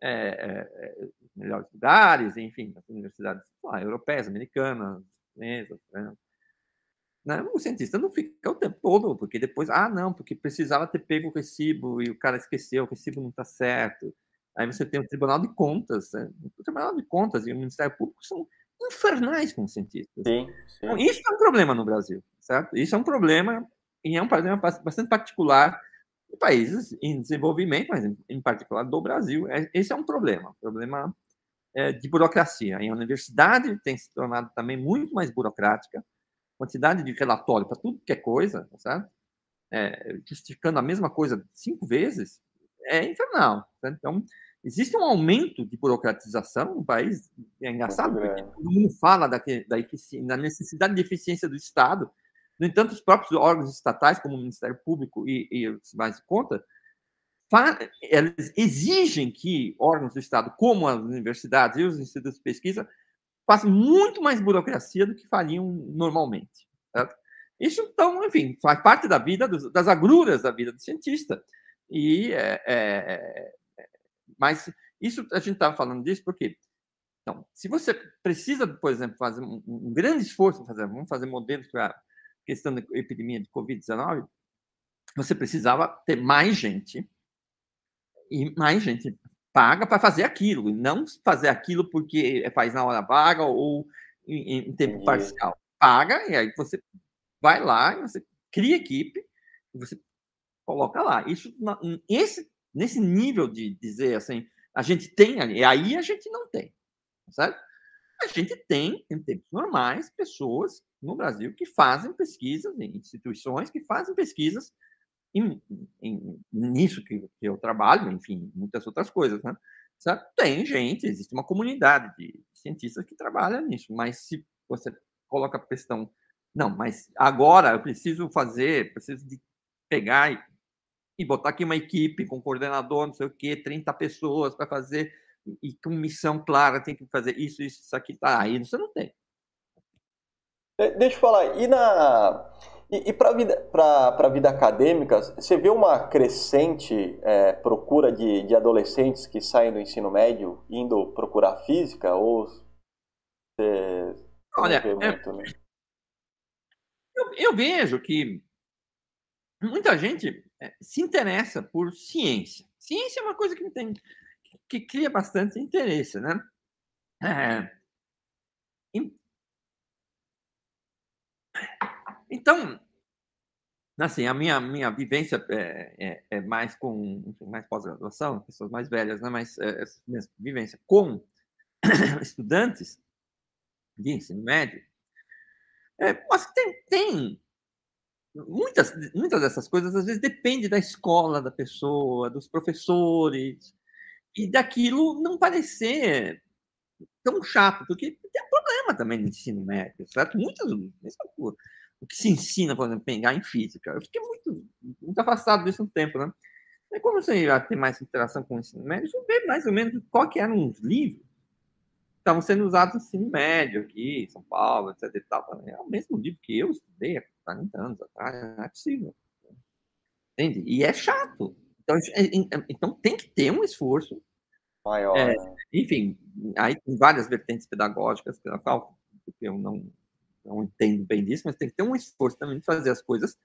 é, é, é, melhores lugares, enfim, as universidades lá, europeias, americanas, chinesas, né? Né? O cientista não fica o tempo todo, porque depois, ah, não, porque precisava ter pego o recibo e o cara esqueceu, o recibo não está certo. Aí você tem o Tribunal de Contas, né? o Tribunal de Contas e o Ministério Público são infernais com cientistas. Sim, sim. Então, isso é um problema no Brasil, certo? Isso é um problema, e é um problema bastante particular em países em desenvolvimento, mas em particular do Brasil. É, esse é um problema, problema é, de burocracia. A universidade tem se tornado também muito mais burocrática, quantidade de relatório para tudo que é coisa, tá certo? É, justificando a mesma coisa cinco vezes, é infernal. Tá? Então, existe um aumento de burocratização no país, é engraçado, porque todo mundo fala da, da, da necessidade de eficiência do Estado, no entanto, os próprios órgãos estatais, como o Ministério Público e, e mais de conta, eles exigem que órgãos do Estado, como as universidades e os institutos de pesquisa, faz muito mais burocracia do que fariam normalmente. Certo? Isso, então, enfim, faz parte da vida, dos, das agruras da vida do cientista. E, é, é, é mas isso a gente estava falando disso porque, então, se você precisa, por exemplo, fazer um, um grande esforço, fazer, vamos fazer modelos para questão da epidemia de Covid-19, você precisava ter mais gente e mais gente paga para fazer aquilo, e não fazer aquilo porque faz na hora vaga ou em, em tempo parcial. Paga, e aí você vai lá, você cria equipe, e você coloca lá. Isso, esse, nesse nível de dizer assim, a gente tem, e aí a gente não tem, certo? A gente tem, em tempos normais, pessoas no Brasil que fazem pesquisas, em instituições que fazem pesquisas em, em, nisso que, que, eu trabalho, enfim, muitas outras coisas, né? Tem gente, existe uma comunidade de cientistas que trabalha nisso, mas se você coloca a questão, não, mas agora eu preciso fazer, preciso de pegar e, e botar aqui uma equipe com coordenador, não sei o quê, 30 pessoas para fazer, e, com missão clara, tem que fazer isso, isso, isso aqui, tá, aí você não tem. Deixa eu falar, e na E, e para a vida, vida acadêmica, você vê uma crescente é, procura de, de adolescentes que saem do ensino médio indo procurar física? Ou Olha, é muito, né? eu, eu vejo que muita gente é, se interessa por ciência. Ciência é uma coisa que tem que cria bastante interesse, né? É, então, assim, a minha, minha vivência é, é, é mais com mais pós-graduação, pessoas mais velhas, né? Mas é, vivência com estudantes de ensino médio, é, tem, tem muitas, muitas dessas coisas às vezes depende da escola da pessoa, dos professores e daquilo não parecer tão chato, porque tem problema também no ensino médio, certo? Muitas, o que se ensina, por exemplo, pegar em física. Eu fiquei muito, muito afastado disso um tempo, né? Como você já tem mais interação com o ensino médio, eu ver mais ou menos qual que eram os livros que estavam sendo usados no ensino médio aqui, em São Paulo, etc. E tal. É o mesmo livro que eu estudei há 40 anos atrás, não é possível. Entende? E é chato. Então, é, é, então tem que ter um esforço maior. É, enfim, aí tem várias vertentes pedagógicas pela eu não não entendo bem disso, mas tem que ter um esforço também de fazer as coisas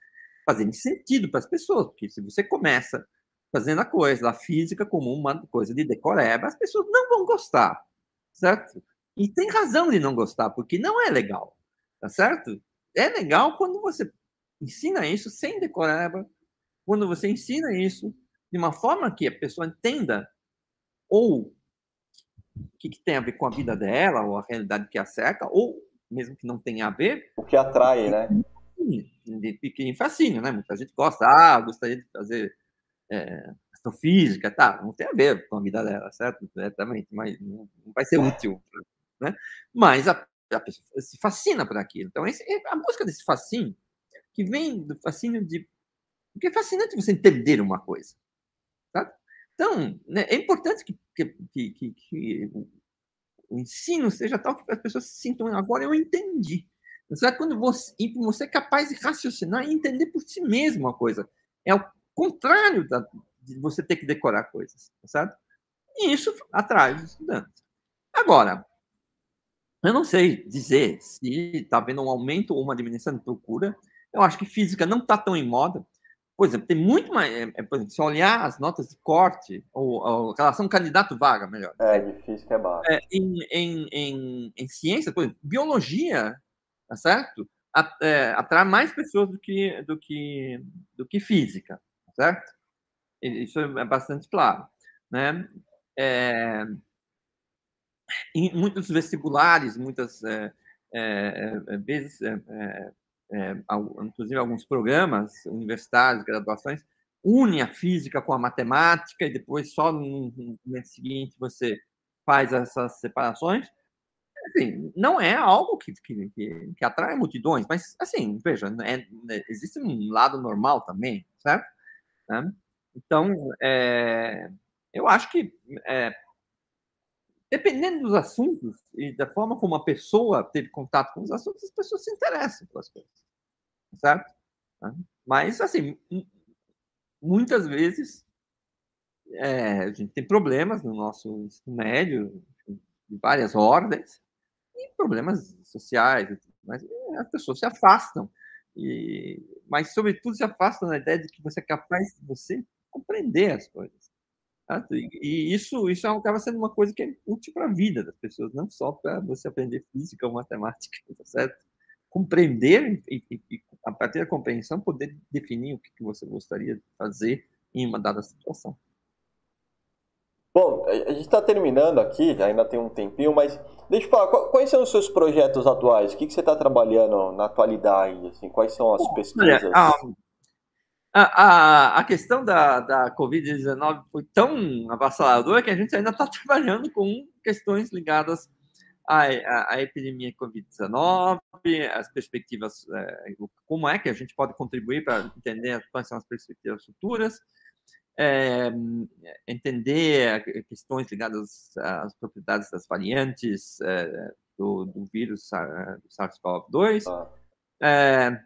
fazerem sentido para as pessoas, porque se você começa fazendo a coisa, a física como uma coisa de decoreba, as pessoas não vão gostar, certo? E tem razão de não gostar, porque não é legal, tá certo? É legal quando você ensina isso sem decoreba, quando você ensina isso de uma forma que a pessoa entenda ou o que, que tem a ver com a vida dela, ou a realidade que a cerca, ou mesmo que não tenha a ver. O que atrai, né? De pequeno fascínio, né? Muita gente gosta, ah, gostaria de fazer é, astrofísica, tá? Não tem a ver com a vida dela, certo? Diretamente, mas não, vai ser útil, né? Mas a, a pessoa se fascina por aquilo. Então, esse, a busca desse fascínio, que vem do fascínio de. Porque é fascinante você entender uma coisa, tá? Então, né, é importante que, que, que, que o ensino seja tal que as pessoas se sintam, agora eu entendi. Certo? Quando você, você é capaz de raciocinar e entender por si mesmo a coisa. É o contrário da, de você ter que decorar coisas, certo? E isso atrai os estudantes. Agora, eu não sei dizer se está havendo um aumento ou uma diminuição de procura. Eu acho que física não está tão em moda. Por exemplo, tem muito mais. É, é, por exemplo, se olhar as notas de corte, ou, ou relação candidato-vaga, melhor. É, difícil que é baixo. É, em, em, em, em ciência, por exemplo, biologia, tá certo? É, atrai mais pessoas do que, do que, do que física, tá certo? Isso é bastante claro. Né? É, em muitos vestibulares, muitas é, é, é vezes é, inclusive alguns programas universitários, graduações, une a física com a matemática e depois só no momento seguinte você faz essas separações. Assim, não é algo que, que, que, que atrai multidões, mas, assim, veja, é, é, existe um lado normal também, certo? Né? Então, é, eu acho que, é, dependendo dos assuntos e da forma como a pessoa teve contato com os assuntos, as pessoas se interessam pelas coisas certo? Mas, assim, muitas vezes é, a gente tem problemas no nosso ensino médio, de várias ordens, e problemas sociais, mas as pessoas se afastam. E, mas, sobretudo, se afastam da ideia de que você é capaz de você compreender as coisas. Certo? E, isso, isso acaba sendo uma coisa que é útil para a vida das pessoas, não só para você aprender física ou matemática, tá certo? Compreender e, e, a partir da compreensão, poder definir o que, que você gostaria de fazer em uma dada situação. Bom, a gente está terminando aqui, ainda tem um tempinho, mas deixa eu falar, quais são os seus projetos atuais? O que, que você está trabalhando na atualidade? Assim, quais são as pesquisas? Olha, a, a, a questão da, da Covid-19 foi tão avassaladora que a gente ainda está trabalhando com questões ligadas a, a, a epidemia Covid-19, as perspectivas, é, como é que a gente pode contribuir para entender quais são as perspectivas futuras, é, entender questões ligadas às propriedades das variantes é, do, do, vírus do SARS-CoV-2, ah.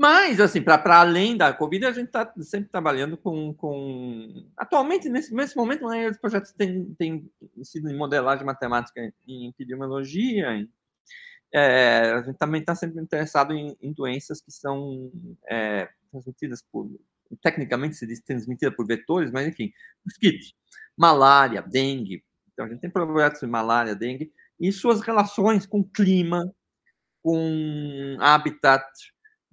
Mas, assim, para além da Covid, a gente está sempre trabalhando com, com. Atualmente, nesse, nesse momento, né, os projetos têm, têm sido em modelagem matemática em epidemiologia. Em, é, a gente também está sempre interessado em, em, doenças que são é, transmitidas por. Tecnicamente se diz transmitida por vetores, mas enfim, mosquitos, malária, dengue. Então, a gente tem projetos de malária, dengue, e suas relações com clima, com habitat,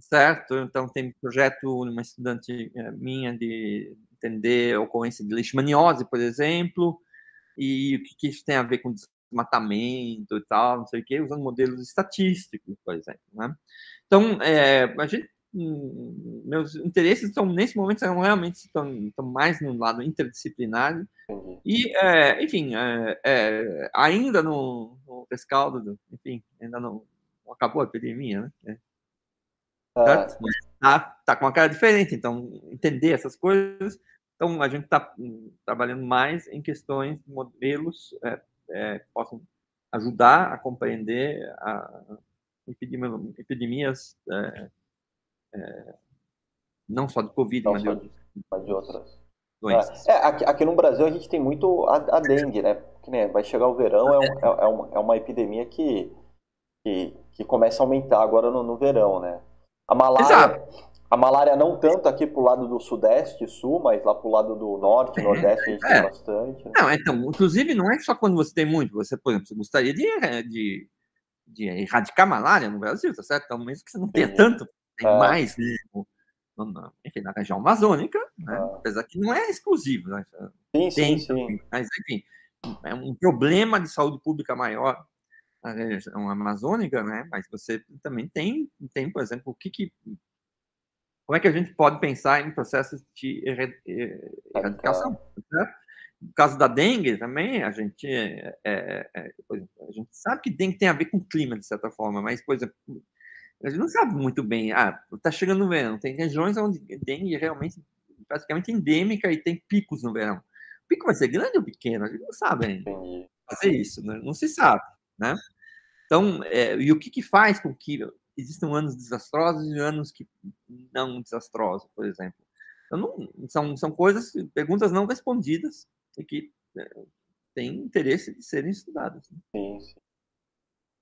certo? Então, tem projeto, uma estudante eh, minha, de entender a ocorrência de leishmaniose, por exemplo, e o que, que isso tem a ver com desmatamento e tal, não sei o quê, usando modelos estatísticos, por exemplo. Né? Então, é, a gente, hum, meus interesses estão, nesse momento, são realmente estão, estão mais no lado interdisciplinar. E, é, enfim, é, é, ainda no, no rescaldo, enfim, ainda não, acabou a epidemia, né? É. Tá, tá com uma cara diferente, então entender essas coisas. Então a gente está hum, trabalhando mais em questões, modelos é, é, que possam ajudar a compreender a epidemias é, é, não só de Covid, não mas, de mas de outras doenças. É, aqui, aqui, no Brasil a gente tem muito a, a dengue, né? Que, né? Vai chegar o verão, é, um, é, uma, é uma epidemia que, que, que começa a aumentar agora no, no verão, né? A malária, Exato. a malária não tanto aqui pro lado do sudeste e sul, mas lá pro lado do norte, nordeste a gente é. tem bastante. Né? Não, então, inclusive não é só quando você tem muito, você, por exemplo, você gostaria de, eh, de, de erradicar malária no Brasil, tá certo? Então, mesmo que você não tenha tanto, tem é. mais, né? enfim, na região amazônica, né? Ah. apesar que não é exclusivo, né? Sim, tem, sim, sim. Mas, enfim, é um problema de saúde pública maior a região amazônica, né? Mas você também tem, tem por exemplo, o que, que como é que a gente pode pensar em processos de erradicação? Né? No caso da dengue também, a gente, é, é, é a gente sabe que dengue tem a ver com o clima, de certa forma, mas, por exemplo, a gente não sabe muito bem. Ah, está chegando o verão, tem regiões onde dengue é realmente praticamente endêmica e tem picos no verão. O pico vai ser grande ou pequeno? A gente não sabe ainda fazer isso, né? não se sabe. Né? Então, é, e o que, que faz com que existam anos desastrosos e anos que não desastrosos, por exemplo? Então, não, são, são coisas, perguntas não respondidas e que é, têm interesse de serem estudadas. Né? Sim, sim.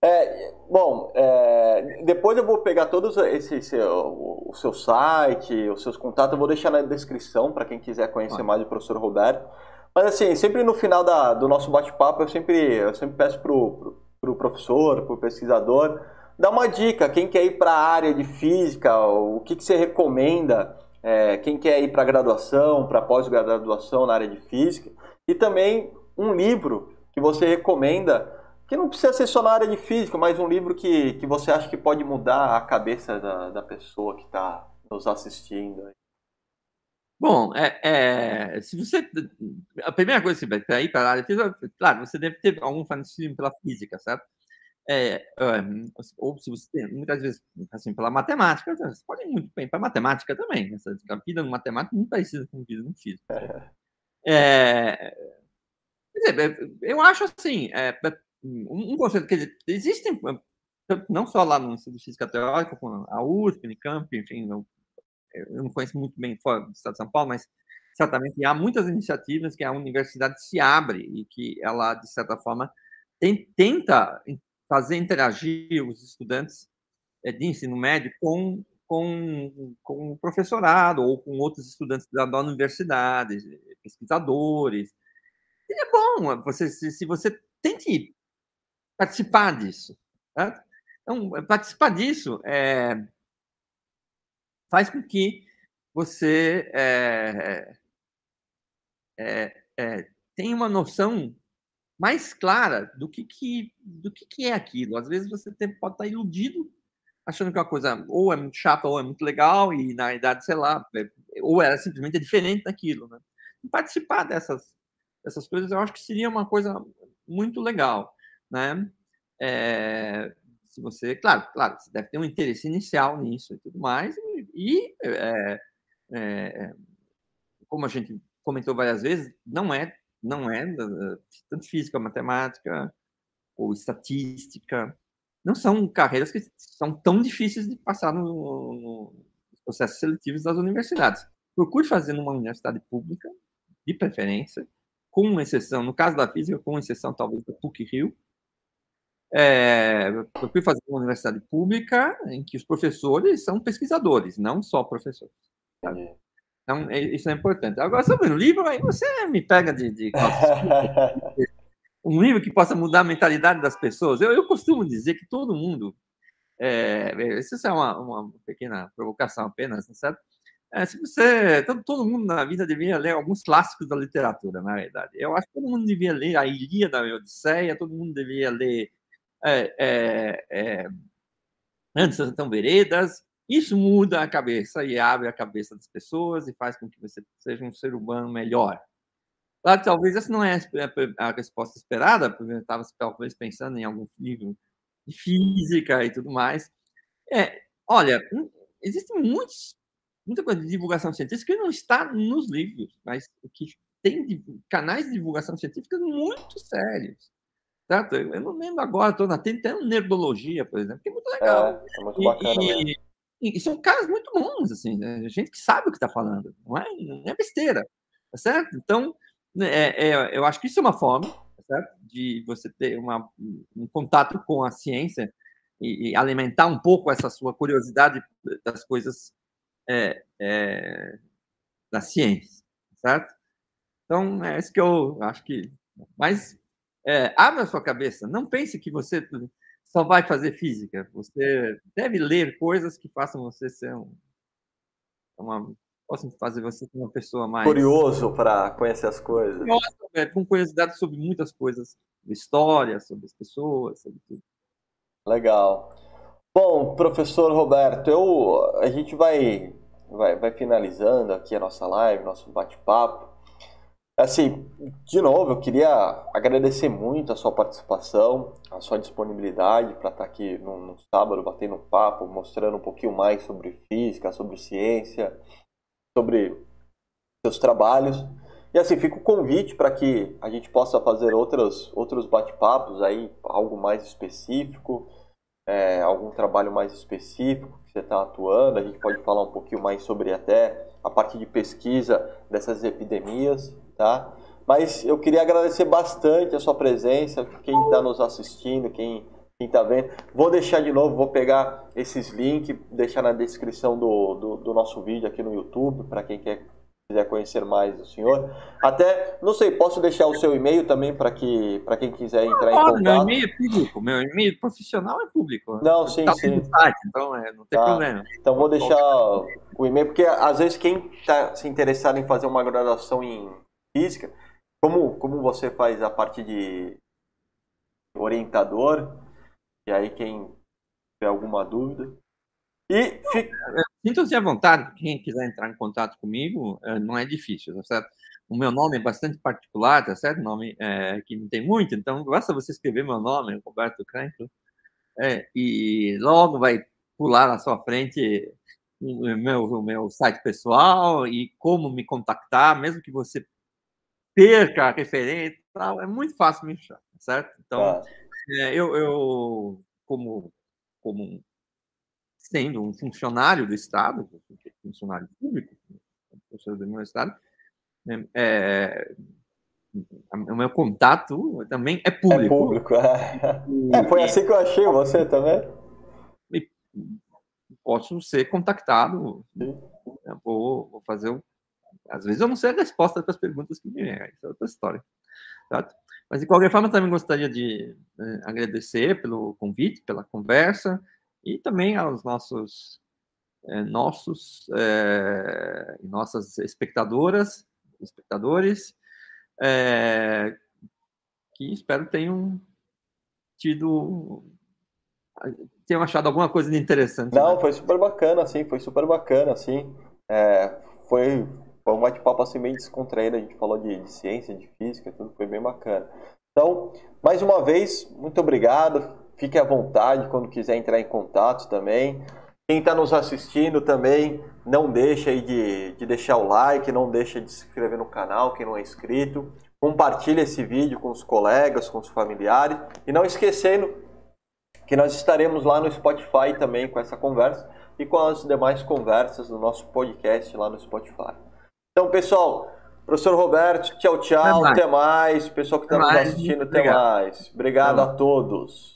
É, bom, é, depois eu vou pegar todos esse, esse o, seu site, os seus contatos, eu vou deixar na descrição para quem quiser conhecer mais o professor Roberto. Mas assim, sempre no final da, do nosso bate-papo, eu sempre, eu sempre peço pro, pro para o professor, para o pesquisador, dá uma dica, quem quer ir para a área de física, o que, que você recomenda, é, quem quer ir para graduação, para pós-graduação na área de física, e também um livro que você recomenda, que não precisa ser só na área de física, mas um livro que, que você acha que pode mudar a cabeça da, da pessoa que está nos assistindo. Bom, é, é, se você. A primeira coisa que você vai ir para a claro, você deve ter algum fanatismo pela física, certo? É, um, ou se você tem, muitas vezes, assim, pela matemática, você pode ir muito bem para matemática também. Né? A vida no matemática não precisa com vida no físico. É, quer dizer, eu acho assim, é, um, um conceito, quer dizer, existem, não só lá no Instituto de Física Teórica, como a USP, Unicamp, enfim, eu não conheço muito bem fora do estado de São Paulo, mas certamente há muitas iniciativas que a universidade se abre e que ela, de certa forma, tem, tenta fazer interagir os estudantes eh, de ensino médio com, com, com o professorado ou com outros estudantes da, da universidade, pesquisadores. E é bom você, se, se você tente participar disso. Então, participar disso é, faz com que você é, é, é, tenha uma noção mais clara do que, que, do que, que é aquilo. Às vezes você pode estar iludido, achando que uma coisa ou é muito chata ou é muito legal, e na verdade, sei lá, é, ou era simplesmente diferente daquilo. Né? Participar dessas, dessas coisas eu acho que seria uma coisa muito legal. Né? É, se você, claro, claro, você deve ter um interesse inicial nisso e tudo mais, e, é, é, como a gente comentou várias vezes, não é, não é tanto física, matemática ou estatística, não são carreiras que são tão difíceis de passar no, no processos seletivos das universidades. Procure fazer numa universidade pública, de preferência, com exceção, no caso da física, com exceção talvez da PUC-Rio, é, procure fazer uma universidade pública em que os professores são pesquisadores, não só professores. Sabe? Então, é, isso é importante. Agora, sobre o livro, aí você me pega de, de um livro que possa mudar a mentalidade das pessoas. Eu, eu costumo dizer que todo mundo, é, isso é uma, uma pequena provocação apenas, certo? É, se você, todo, todo, mundo na vida deveria ler alguns clássicos da literatura, na verdade. Eu acho que todo mundo devia ler a Ilíada, a Odisseia, todo mundo deveria ler é, é, é, Antes São Veredas. Isso muda a cabeça e abre a cabeça das pessoas e faz com que você seja um ser humano melhor. Claro, talvez essa não é a resposta esperada, porque eu estava talvez pensando em algum livro de física e tudo mais. É, olha, hum, existem muitos, muita coisa de divulgação científica que não está nos livros, mas que tem canais de divulgação científica muito sérios. Certo? Eu não lembro agora, estou na tem nerdologia, por exemplo, que é muito legal. É, é muito bacana e, e, e, são caras muito bons, assim, né? gente que sabe o que está falando, não é, não é besteira, tá certo? Então, né, é, é, eu acho que isso é uma forma certo? de você ter uma, um contato com a ciência e, e, alimentar um pouco essa sua curiosidade das coisas é, é, da ciência, certo? Então, é isso que eu acho que. Mas é, abra a sua cabeça, não pense que você só vai fazer física. Você deve ler coisas que façam você ser um, uma possam fazer você ser uma pessoa mais. Curioso para conhecer as coisas. Curioso, é, com curiosidade sobre muitas coisas, sobre história, sobre as pessoas, sobre tudo. Legal. Bom, professor Roberto, eu, a gente vai, vai, vai finalizando aqui a nossa live, nosso bate-papo. Assim, de novo, eu queria agradecer muito a sua participação, a sua disponibilidade para estar aqui no, no sábado batendo papo, mostrando um pouquinho mais sobre física, sobre ciência sobre seus trabalhos. E assim, fica o convite para que a gente possa fazer outros, outros bate-papos aí, algo mais específico, é, algum trabalho mais específico que você está atuando. A gente pode falar um pouquinho mais sobre até a parte de pesquisa dessas epidemias, tá? Mas eu queria agradecer bastante a sua presença, quem está nos assistindo, quem quem tá vendo. Vou deixar de novo, vou pegar esses links, deixar na descrição do, do, do nosso vídeo aqui no YouTube, para quem quer quiser conhecer mais o senhor. Até, não sei, posso deixar o seu e-mail também para que, quem quiser entrar em contato? Meu e-mail é público, meu e-mail profissional é público. Não, sim, tá sim. Site, então é, não tem tá. problema. Então vou deixar o e-mail, porque às vezes quem está se interessado em fazer uma graduação em física, como, como você faz a parte de orientador, e aí, quem tiver alguma dúvida. E fica... Sintam-se à vontade, quem quiser entrar em contato comigo, é, não é difícil, tá certo? O meu nome é bastante particular, tá certo? Nome é, que não tem muito, então basta você escrever meu nome, Roberto Crankle, é, e logo vai pular na sua frente o meu, o meu site pessoal e como me contactar, mesmo que você perca a referência, é muito fácil me tá certo? Então, ah. É, eu, eu como, como sendo um funcionário do Estado, funcionário público, professor do meu Estado, né, é, o meu contato também é público. É público, é. é foi assim que eu achei você também. Posso ser contactado, vou, vou fazer. Um, às vezes eu não sei a resposta para as perguntas que me vêm, isso é outra história. Certo? Mas, de qualquer forma, também gostaria de né, agradecer pelo convite, pela conversa, e também aos nossos, é, nossos é, nossas espectadoras, espectadores, é, que espero tenham tido tenham achado alguma coisa de interessante. Não, né? foi super bacana, assim, foi super bacana, assim. É, foi foi um bate-papo assim bem descontraído, a gente falou de, de, ciência, de física, tudo foi bem bacana. Então, mais uma vez, muito obrigado. Fique à vontade quando quiser entrar em contato também. Quem está nos assistindo também, não deixa aí de, de deixar o like, não deixa de se inscrever no canal, quem não é inscrito. Compartilhe esse vídeo com os colegas, com os familiares. E não esquecendo que nós estaremos lá no Spotify também com essa conversa e com as demais conversas do nosso podcast lá no Spotify. Então, pessoal, professor Roberto, tchau, tchau, até mais. Até mais. Pessoal que está nos assistindo, até Obrigado. mais. Obrigado a todos.